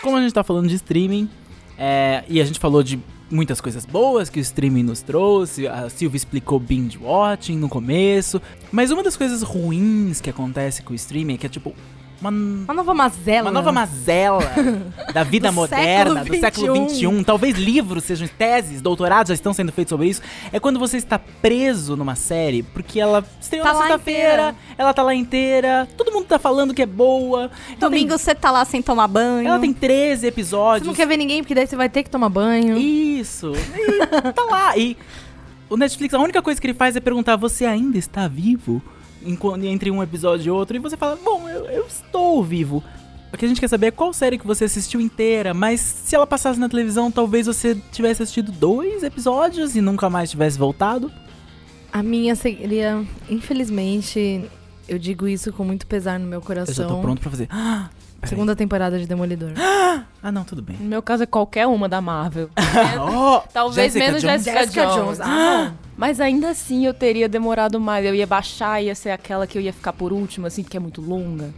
Como a gente tá falando de streaming, é, e a gente falou de muitas coisas boas que o streaming nos trouxe, a Silvia explicou binge watching no começo, mas uma das coisas ruins que acontece com o streaming é que é tipo uma, Uma nova mazela. uma nova mazela da vida Do moderna, século do século XXI. Talvez livros sejam teses, doutorados já estão sendo feitos sobre isso. É quando você está preso numa série, porque ela estreou Tá na sexta-feira, ela tá lá inteira, todo mundo tá falando que é boa. Tem- Domingo você tá lá sem tomar banho. ela tem 13 Você episódios. não quer ver ninguém, porque daí você vai ter que tomar banho. Isso. E tá lá. E o Netflix, a única coisa que ele faz é perguntar: você ainda está vivo? Entre um episódio e outro. E você fala: bom, eu, eu estou vivo. O que a gente quer saber é qual série que você assistiu inteira, mas se ela passasse na televisão, talvez você tivesse assistido dois episódios e nunca mais tivesse voltado. A minha seria, infelizmente, eu digo isso com muito pesar no meu Eu coração. já tô pronto pra fazer. Ah. Segunda temporada de Demolidor. Ah, não, tudo bem. No meu caso é qualquer uma da Marvel. Oh, Talvez Jessica menos Jones. Jessica, Jessica Jones. Jones. Ah, Mas ainda assim eu teria demorado mais. Eu ia baixar, ia ser aquela que eu ia ficar por último, assim, porque é muito longa,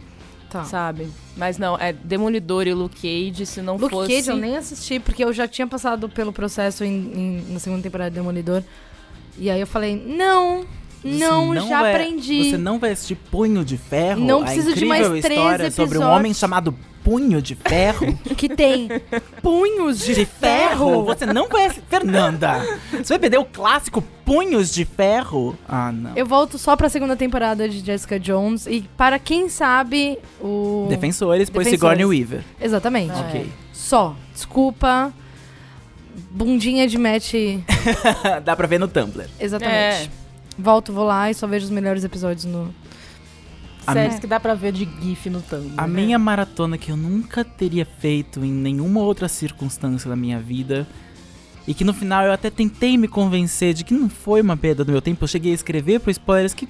tá. sabe? Mas não, é Demolidor e Luke Cage, se não Luke fosse... Cage eu nem assisti, porque eu já tinha passado pelo processo em- em- na segunda temporada de Demolidor. E aí eu falei, não, Você não, já vai- aprendi. Você não vai assistir Punho de Ferro? Não preciso de incrível mais três história sobre um episódios. homem chamado Punho de Ferro? Que tem punhos de, de ferro? Você não assistir... Fernanda, você vai perder o clássico Punhos de Ferro? Ah, não. Eu volto só pra segunda temporada de Jessica Jones. E para quem sabe, o. Defensores, pois. Sigourney Weaver. Exatamente. É. Ok. Só. Desculpa. Bundinha de match. Dá pra ver no Tumblr. Exatamente. É. Volto, vou lá e só vejo os melhores episódios no. A Séries minha- que dá pra ver de GIF no Tumblr. A minha maratona que eu nunca teria feito em nenhuma outra circunstância da minha vida. E que no final eu até tentei me convencer de que não foi uma perda do meu tempo. Eu cheguei a escrever pro spoilers que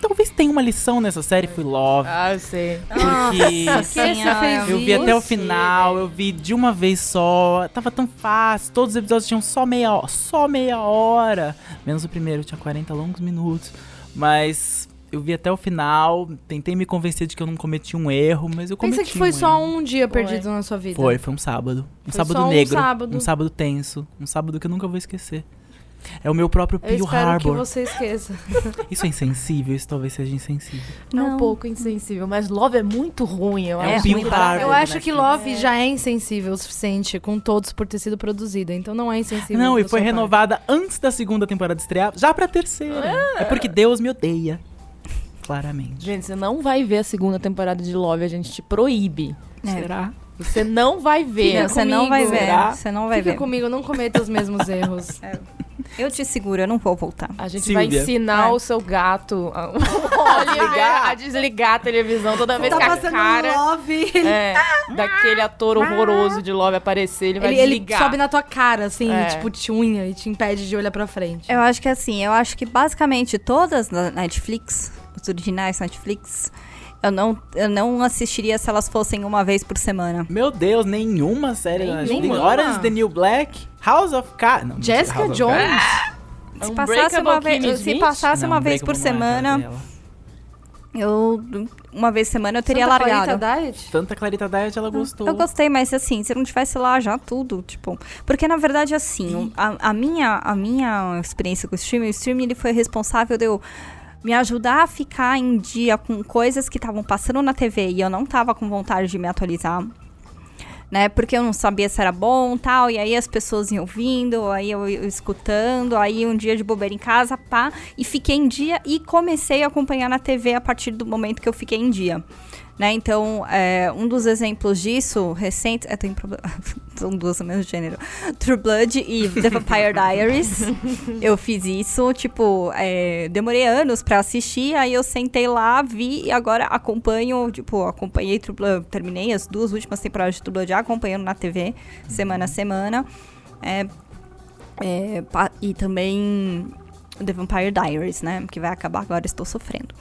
talvez tenha uma lição nessa série. Foi Love. Ah, eu sei. Porque Nossa, fez eu vi até o final, eu vi de uma vez só. Tava tão fácil. Todos os episódios tinham só meia hora. Só meia hora. Menos o primeiro, tinha 40 longos minutos. Mas eu vi até o final. Tentei me convencer de que eu não cometi um erro, mas eu cometi Pensa que foi um só erro. um dia Foi. perdido na sua vida. Foi, foi um sábado. Um Foi sábado só um negro. sábado. Um sábado tenso. Um sábado que eu nunca vou esquecer. É o meu próprio Eu Pearl espero Harbor. que você esqueça. Isso é insensível? Isso talvez seja insensível. É um Não. pouco insensível, mas Love é muito ruim, eu É acho. Pearl Harbor. Eu acho que Netflix. Love já é insensível o suficiente com todos por ter sido produzida. Então não é insensível. Não, e foi sua parte. renovada antes da segunda temporada estrear, já pra terceira. É porque Deus me odeia. Claramente. Gente, você não vai ver a segunda temporada de Love, a gente te proíbe. É. Será? Você não vai ver. Não, você não vai ver. Será? Você não vai Fica ver. comigo, não cometa os mesmos erros. Eu te seguro, eu não vou voltar. A gente vai ensinar É. o seu gato a, Oliver, a desligar a televisão toda vez que a cara Love. é, daquele ator horroroso de Love aparecer, ele vai Ele, ele desligar. sobe na tua cara, assim, É. tipo, te unha e te impede de olhar pra frente. Eu acho que assim, eu acho que basicamente todas da Netflix, os originais Netflix, eu não, eu não assistiria se elas fossem uma vez por semana. Meu Deus, nenhuma série da Netflix. Nenhuma. Orange the New Black, House of Cards. Jessica House of Jones. Cards. Se passasse uma vez, se passasse Não, uma vez por é semana, eu uma vez por semana eu teria Santa largado. Clarita Diet? Santa Clarita Diet, ela gostou. Eu gostei, mas assim, se não tivesse lá já tudo, tipo. Porque na verdade, assim, a, a minha, a minha experiência com o streaming, o streaming ele foi responsável de eu me ajudar a ficar em dia com coisas que estavam passando na TV e eu não tava com vontade de me atualizar. Né, porque eu não sabia se era bom tal, e aí as pessoas iam vindo, aí eu, eu escutando, aí um dia de bobeira em casa, pá, e fiquei em dia e comecei a acompanhar na TV a partir do momento que eu fiquei em dia. Né? Então, é, um dos exemplos disso, recente. É, tem problema. São duas do mesmo gênero. True Blood e The Vampire Diaries. eu fiz isso, tipo, é, demorei anos pra assistir, aí eu sentei lá, vi e agora acompanho, tipo, acompanhei True Blood, terminei as duas últimas temporadas de True Blood já acompanhando na TV, semana a semana. É, é, e também The Vampire Diaries, né? Que vai acabar agora, estou sofrendo.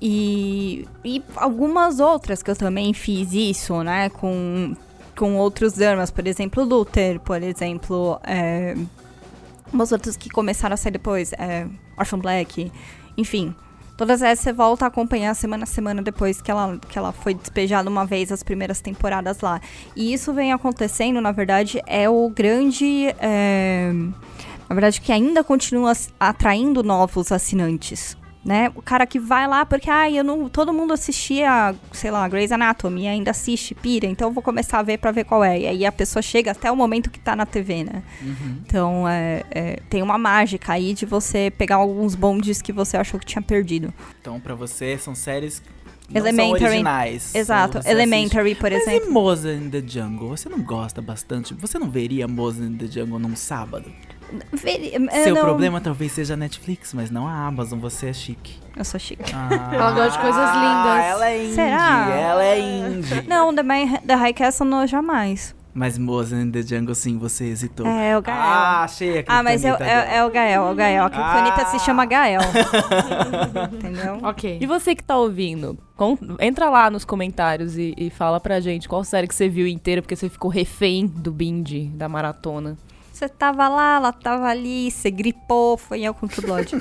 E, e algumas outras que eu também fiz isso, né? Com, com outros dramas, por exemplo, Luther, por exemplo, é, umas outras que começaram a sair depois, é, Orphan Black, enfim. Todas essas você volta a acompanhar semana a semana depois que ela, que ela foi despejada uma vez as primeiras temporadas lá. E isso vem acontecendo, na verdade, é o grande. é, na verdade, que ainda continua atraindo novos assinantes. Né? O cara que vai lá porque, ah, eu não. Todo mundo assistia, sei lá, Grey's Anatomy, e ainda assiste, pira, então eu vou começar a ver pra ver qual é. E aí a pessoa chega até o momento que tá na TV, né? Então é, é, tem uma mágica aí de você pegar alguns bondes que você achou que tinha perdido. Então, pra você, são séries não são Elementary. originais. Exato. Você Elementary, por assiste. Mas exemplo. e Moses in the Jungle? Você não gosta bastante? Você não veria Moses in the Jungle num sábado? Eu Seu não- problema talvez seja a Netflix, mas não a Amazon. Você é chique. Eu sou chique. Ah, Ela gosta de coisas lindas. Ela é indie. Será? Ela é indie. Não, The, My, The High Castle não, jamais. Mas Moses in the Jungle, sim, você hesitou. É, o Gael. Ah, achei aqui. Ah, mas é, é, é o Gael, é o Gael. A Kryptonita Ah. se chama Gael. Entendeu? Ok. E você que tá ouvindo, con- entra lá nos comentários e, e fala pra gente qual série que você viu inteira, porque você ficou refém do binge, da maratona. Você tava lá, ela tava ali, você gripou, foi eu com o True Blood.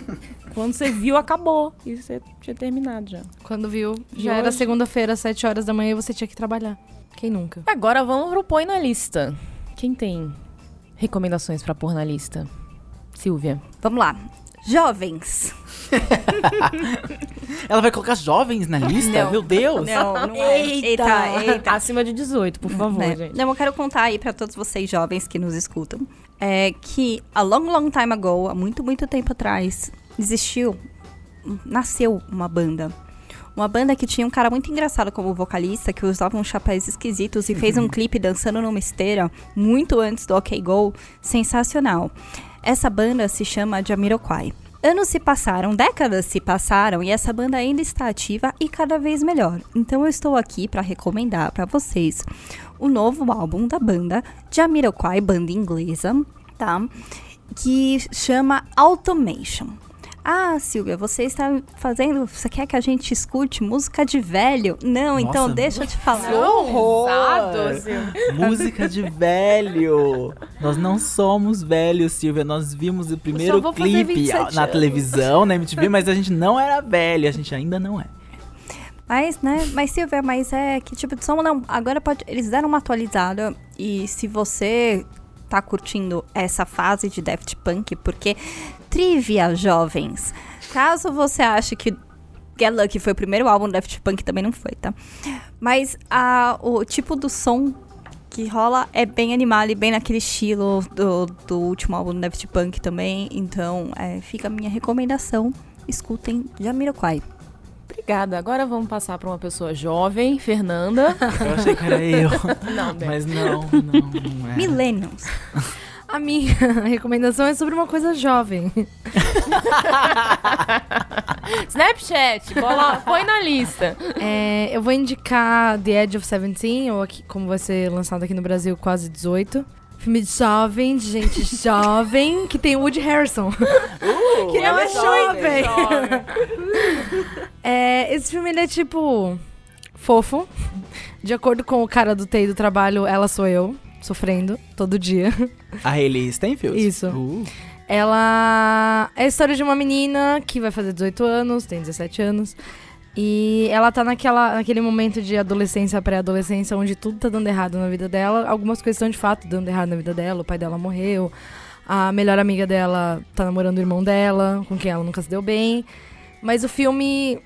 Quando você viu, acabou. E você tinha terminado já. Quando viu, E já era segunda-feira, às 7 horas da manhã, e você tinha que trabalhar. Quem nunca? Agora vamos pro Põe na Lista. Quem tem recomendações pra pôr na lista? Silvia. Vamos lá. Jovens. Ela vai colocar jovens na lista? Não. Meu Deus! Não, não é. Eita. Eita, eita. Acima de 18, por favor, né? gente. Não, eu quero contar aí pra todos vocês jovens que nos escutam. É que a long, long time ago, há muito, muito tempo atrás, existiu, nasceu uma banda. Uma banda que tinha um cara muito engraçado como vocalista, que usava uns chapéus esquisitos e fez um clipe dançando numa esteira muito antes do OK Go. Sensacional. Essa banda se chama Jamiroquai. Anos se passaram, décadas se passaram e essa banda ainda está ativa e cada vez melhor. Então eu estou aqui para recomendar para vocês o novo álbum da banda Jamiroquai, banda inglesa, tá? Que chama Automation. Ah, Silvia, você está fazendo. Você quer que a gente escute música de velho? Não, então Nossa, deixa eu te falar. horror! Pesado, Silvia. Música de velho! Nós não somos velhos, Silvia. Nós vimos o primeiro clipe 27 na televisão, na MTV, mas a gente não era velho. A gente ainda não é. Mas, né? Mas, Silvia, mas é que tipo de som não. Agora pode. Eles deram uma atualizada. E se você tá curtindo essa fase de Daft Punk, porque trivia, jovens. Caso você ache que Get Lucky foi o primeiro álbum do Daft Punk, também não foi, tá? Mas a, o tipo do som que rola é bem animado e bem naquele estilo do, do último álbum do Daft Punk também. Então, é, fica a minha recomendação. Escutem Jamiroquai. Obrigada. Agora vamos passar para uma pessoa jovem, Fernanda. Eu achei que era eu. Não. Mas não, não, não é. Millennials. A minha recomendação é sobre uma coisa jovem. Snapchat, bola, põe na lista. É, eu vou indicar The Edge of Seventeen, ou aqui, como vai ser lançado aqui no Brasil, quase 18. Filme de jovem, de gente jovem, que tem Woody Harrison. que não é jovem. É, esse filme ele é tipo fofo. De acordo com o cara do TI do trabalho, ela sou eu, sofrendo todo dia. A Hayley Steinfeld? Isso. Uh, Ela é a história de uma menina que vai fazer 18 anos, tem 17 anos. E ela tá naquela, naquele momento de adolescência, pré-adolescência, onde tudo tá dando errado na vida dela. Algumas coisas estão de fato dando errado na vida dela. O pai dela morreu. A melhor amiga dela tá namorando o irmão dela, com quem ela nunca se deu bem. Mas o filme,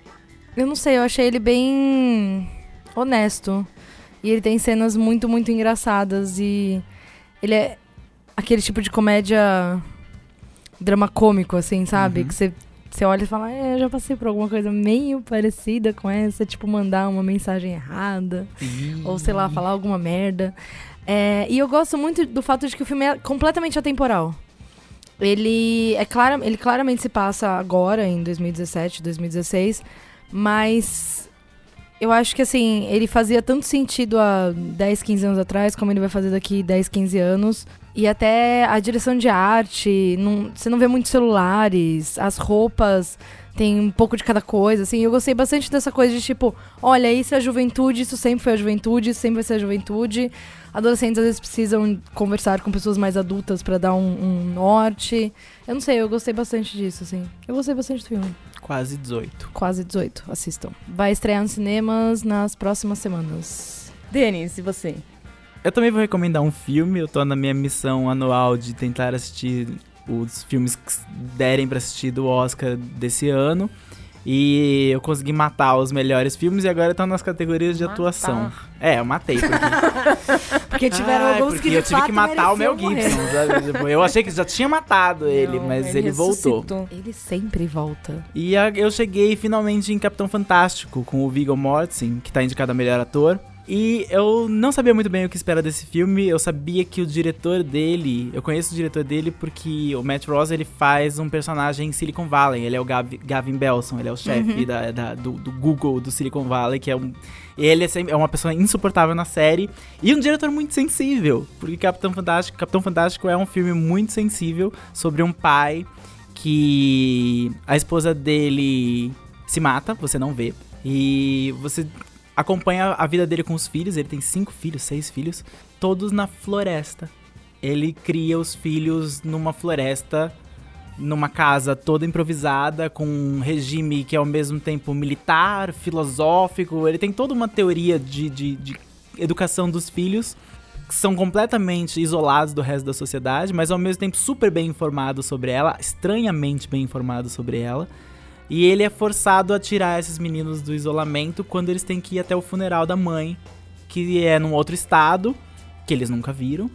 eu não sei, eu achei ele bem honesto. E ele tem cenas muito, muito engraçadas. E ele é aquele tipo de comédia drama cômico, assim, sabe? Uhum. Que você, você olha e fala, é, eu já passei por alguma coisa meio parecida com essa, tipo, mandar uma mensagem errada, ou sei lá, falar alguma merda. É, e eu gosto muito do fato de que o filme é completamente atemporal. Ele é clara, ele claramente se passa agora, em 2017, 2016, mas eu acho que assim, ele fazia tanto sentido há 10, 15 anos atrás, como ele vai fazer daqui 10, 15 anos. E até a direção de arte, não- você não vê muitos celulares, as roupas tem um pouco de cada coisa, assim. Eu gostei bastante dessa coisa de tipo, olha, isso é a juventude, isso sempre foi a juventude, isso sempre vai ser a juventude. Adolescentes às vezes precisam conversar com pessoas mais adultas pra dar um, um norte. Eu não sei, eu gostei bastante disso, assim. Eu gostei bastante do filme. Quase 18. Quase 18, assistam. Vai estrear nos cinemas nas próximas semanas. Denis, e você? Eu também vou recomendar um filme. Eu tô na minha missão anual de tentar assistir os filmes que derem pra assistir do Oscar desse ano. E eu consegui matar os melhores filmes e agora estão nas categorias de Matar. atuação. É, eu matei. Porque, Porque tiveram Ai, alguns porque que de eu tive fato que matar o Mel. Gibson. sabe? Tipo, eu achei que já tinha matado ele, Não, mas ele, voltou. ressuscitou. Ele sempre volta. E eu cheguei finalmente em Capitão Fantástico com o Viggo Mortensen, que tá indicado a melhor ator. E eu não sabia muito bem o que esperar desse filme. Eu sabia que o diretor dele, eu conheço o diretor dele porque o Matt Ross ele faz um personagem em Silicon Valley. Ele é o Gav- Gavin Belson, ele é o chefe da, da- do, do Google do Silicon Valley, que é um ele é, sempre- é uma pessoa insuportável na série e um diretor muito sensível, porque Capitão Fantástico, Capitão Fantástico é um filme muito sensível sobre um pai que a esposa dele se mata, você não vê. E você acompanha a vida dele com os filhos, ele tem cinco filhos, seis filhos, todos na floresta. Ele cria os filhos numa floresta, numa casa toda improvisada, com um regime que é ao mesmo tempo militar, filosófico. Ele tem toda uma teoria de, de, de educação dos filhos que são completamente isolados do resto da sociedade, mas ao mesmo tempo super bem informados sobre ela, estranhamente bem informados sobre ela. E ele é forçado a tirar esses meninos do isolamento quando eles têm que ir até o funeral da mãe, que é num outro estado, que eles nunca viram,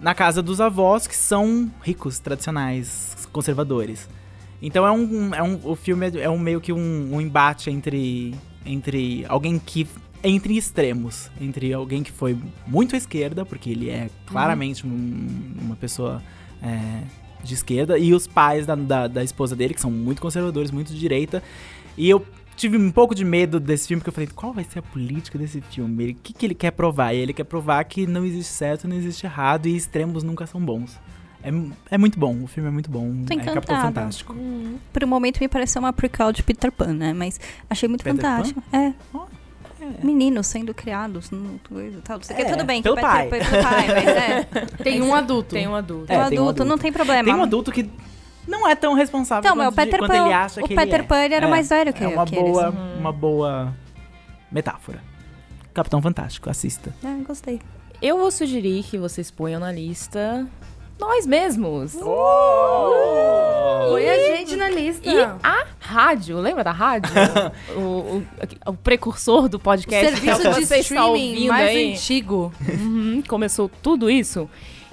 na casa dos avós, que são ricos, tradicionais, conservadores. Então é um, é um o filme é, é um meio que um, um embate entre entre alguém que entre extremos, entre alguém que foi muito à esquerda, porque ele é claramente um- uma pessoa é, de esquerda, e os pais da, da, da esposa dele, que são muito conservadores, muito de direita. E eu tive um pouco de medo desse filme, porque eu falei, qual vai ser a política desse filme? O que, que ele quer provar? E ele quer provar que não existe certo, não existe errado, e extremos nunca são bons. É, é muito bom, o filme é muito bom. Tô é Capitão. Fantástico. Por um momento me pareceu uma prequel de Peter Pan, né? Mas achei muito Peter fantástico. É. Oh, Meninos sendo criados, no coisa e tal. Não sei o que. É, Tudo bem, pelo que pai. Peter Pan pelo pai, mas é. Tem um adulto. Tem um adulto. É, o tem um adulto, não adulto. tem problema. Tem um adulto que não é tão responsável Então, mas o quanto, de- Peter quanto Pan, ele acha o que Peter ele é. Pan era É, mais velho que, É uma que eles. boa, uma boa metáfora. Capitão Fantástico, assista. É, gostei. eu vou sugerir que vocês ponham na lista nós mesmos. Põe a gente na lista. E a rádio, lembra da rádio? o, o- o precursor do o podcast é o serviço que de você está streaming mais aí. antigo. Uhum, começou tudo isso.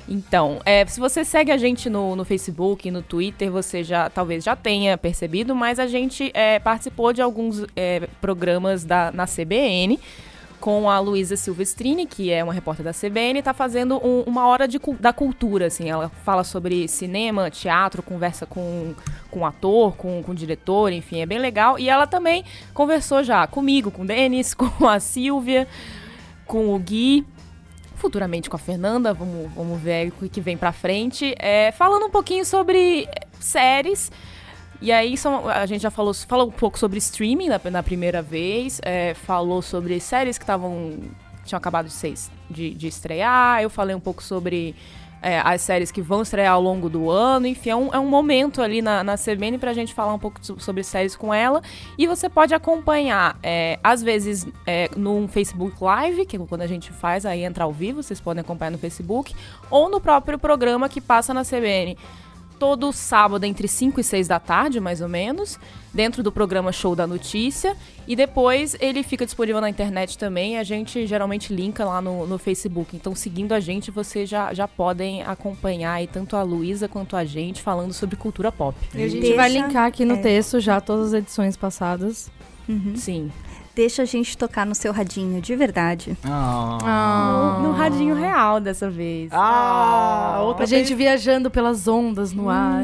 Então, é, se você segue a gente no, no Facebook, no Twitter, você já talvez já tenha percebido, mas a gente é, participou de alguns é, programas da, na CBN com a Luísa Silvestrini, que é uma repórter da CBN, está fazendo um- uma hora de, da cultura, assim. Ela fala sobre cinema, teatro, conversa com, com ator, com, com diretor, enfim, é bem legal. E ela também conversou já comigo, com o Denis, com a Silvia, com o Gui, futuramente com a Fernanda, vamos, vamos ver o que vem pra frente, é, falando um pouquinho sobre séries. E aí são, a gente já falou, falou um pouco sobre streaming na, na primeira vez, é, falou sobre séries que estavam tinham acabado de, ser, de, de estrear, eu falei um pouco sobre é, as séries que vão estrear ao longo do ano, enfim, é um, é um momento ali na, na CBN pra gente falar um pouco so- sobre séries com ela. E você pode acompanhar, é, às vezes, é, num Facebook Live, que é quando a gente faz, aí entra ao vivo, vocês podem acompanhar no Facebook, ou no próprio programa que passa na CBN. Todo sábado, entre 5 e 6 da tarde, mais ou menos, dentro do programa Show da Notícia. E depois ele fica disponível na internet também. A gente geralmente linka lá no, no Facebook. Então, seguindo a gente, vocês já, já podem acompanhar aí tanto a Luísa quanto a gente falando sobre cultura pop. E a gente Deixa- vai linkar aqui no é. texto já todas as edições passadas. Uhum. Sim. Deixa a gente tocar no seu radinho, de verdade. Ah. No, no radinho real dessa vez. Ah, outra A gente viajando pelas ondas no ar.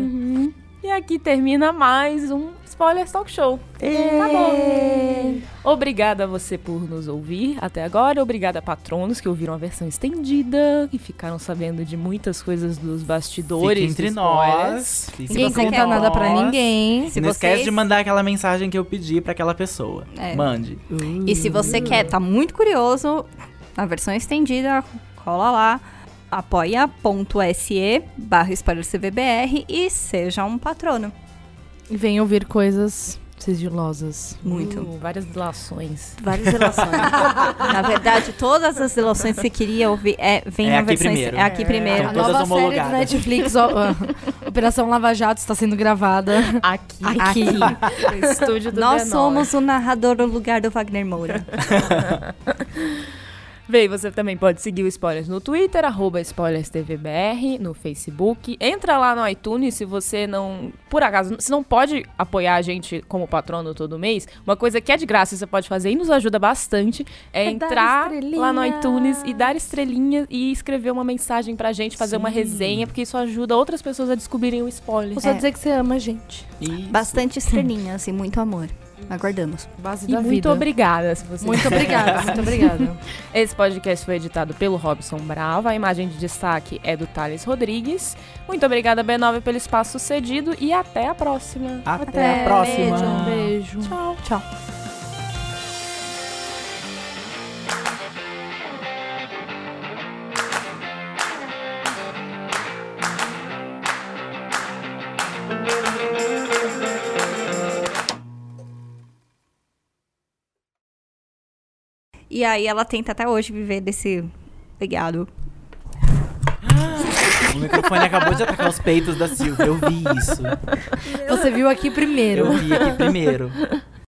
Aqui termina mais um Spoilers Talk Show. Acabou. Obrigada a você por nos ouvir até agora. Obrigada a patronos que ouviram a versão estendida e ficaram sabendo de muitas coisas dos bastidores. Fique entre nós. Ninguém conta nada pra nós. ninguém. Se não esquece vocês- de mandar aquela mensagem que eu pedi pra aquela pessoa. É. Mande. E se você quer, tá muito curioso, na versão estendida, cola lá apoia.se barra spoilercvbr e seja um patrono. E vem ouvir coisas sigilosas. Muito. Uh, várias delações. Várias relações. Na verdade, todas as relações que você queria ouvir é, vem É na aqui versão primeiro. É aqui primeiro. A nova série do. Netflix, ó, ó, Operação Lava Jato, está sendo gravada. Aqui. Aqui. no estúdio do Nós B9. somos o narrador no lugar do Wagner Moura. Bem, você também pode seguir o Spoilers no Twitter, arroba SpoilersTVBR, no Facebook. Entra lá no iTunes se você não, por acaso, se não pode apoiar a gente como patrono todo mês. Uma coisa que é de graça você pode fazer e nos ajuda bastante é, É entrar estrelinha. lá no iTunes e dar estrelinha e escrever uma mensagem pra gente, fazer uma Sim. resenha, porque isso ajuda outras pessoas a descobrirem o spoiler. Ou só É. dizer que você ama a gente. Isso. Bastante estrelinhas e muito amor. Aguardamos. Base E da muito vida. obrigada se você Muito obrigada, muito obrigada. Esse podcast foi editado pelo Robson Brava. A imagem de destaque é do Thales Rodrigues. Muito obrigada, B9, pelo espaço cedido e até a próxima. Até, a próxima. Beijo, um beijo. Tchau. Tchau. E aí ela tenta até hoje viver desse legado. O microfone acabou de atacar os peitos da Silvia. Eu vi isso. Você viu aqui primeiro. Eu vi aqui primeiro.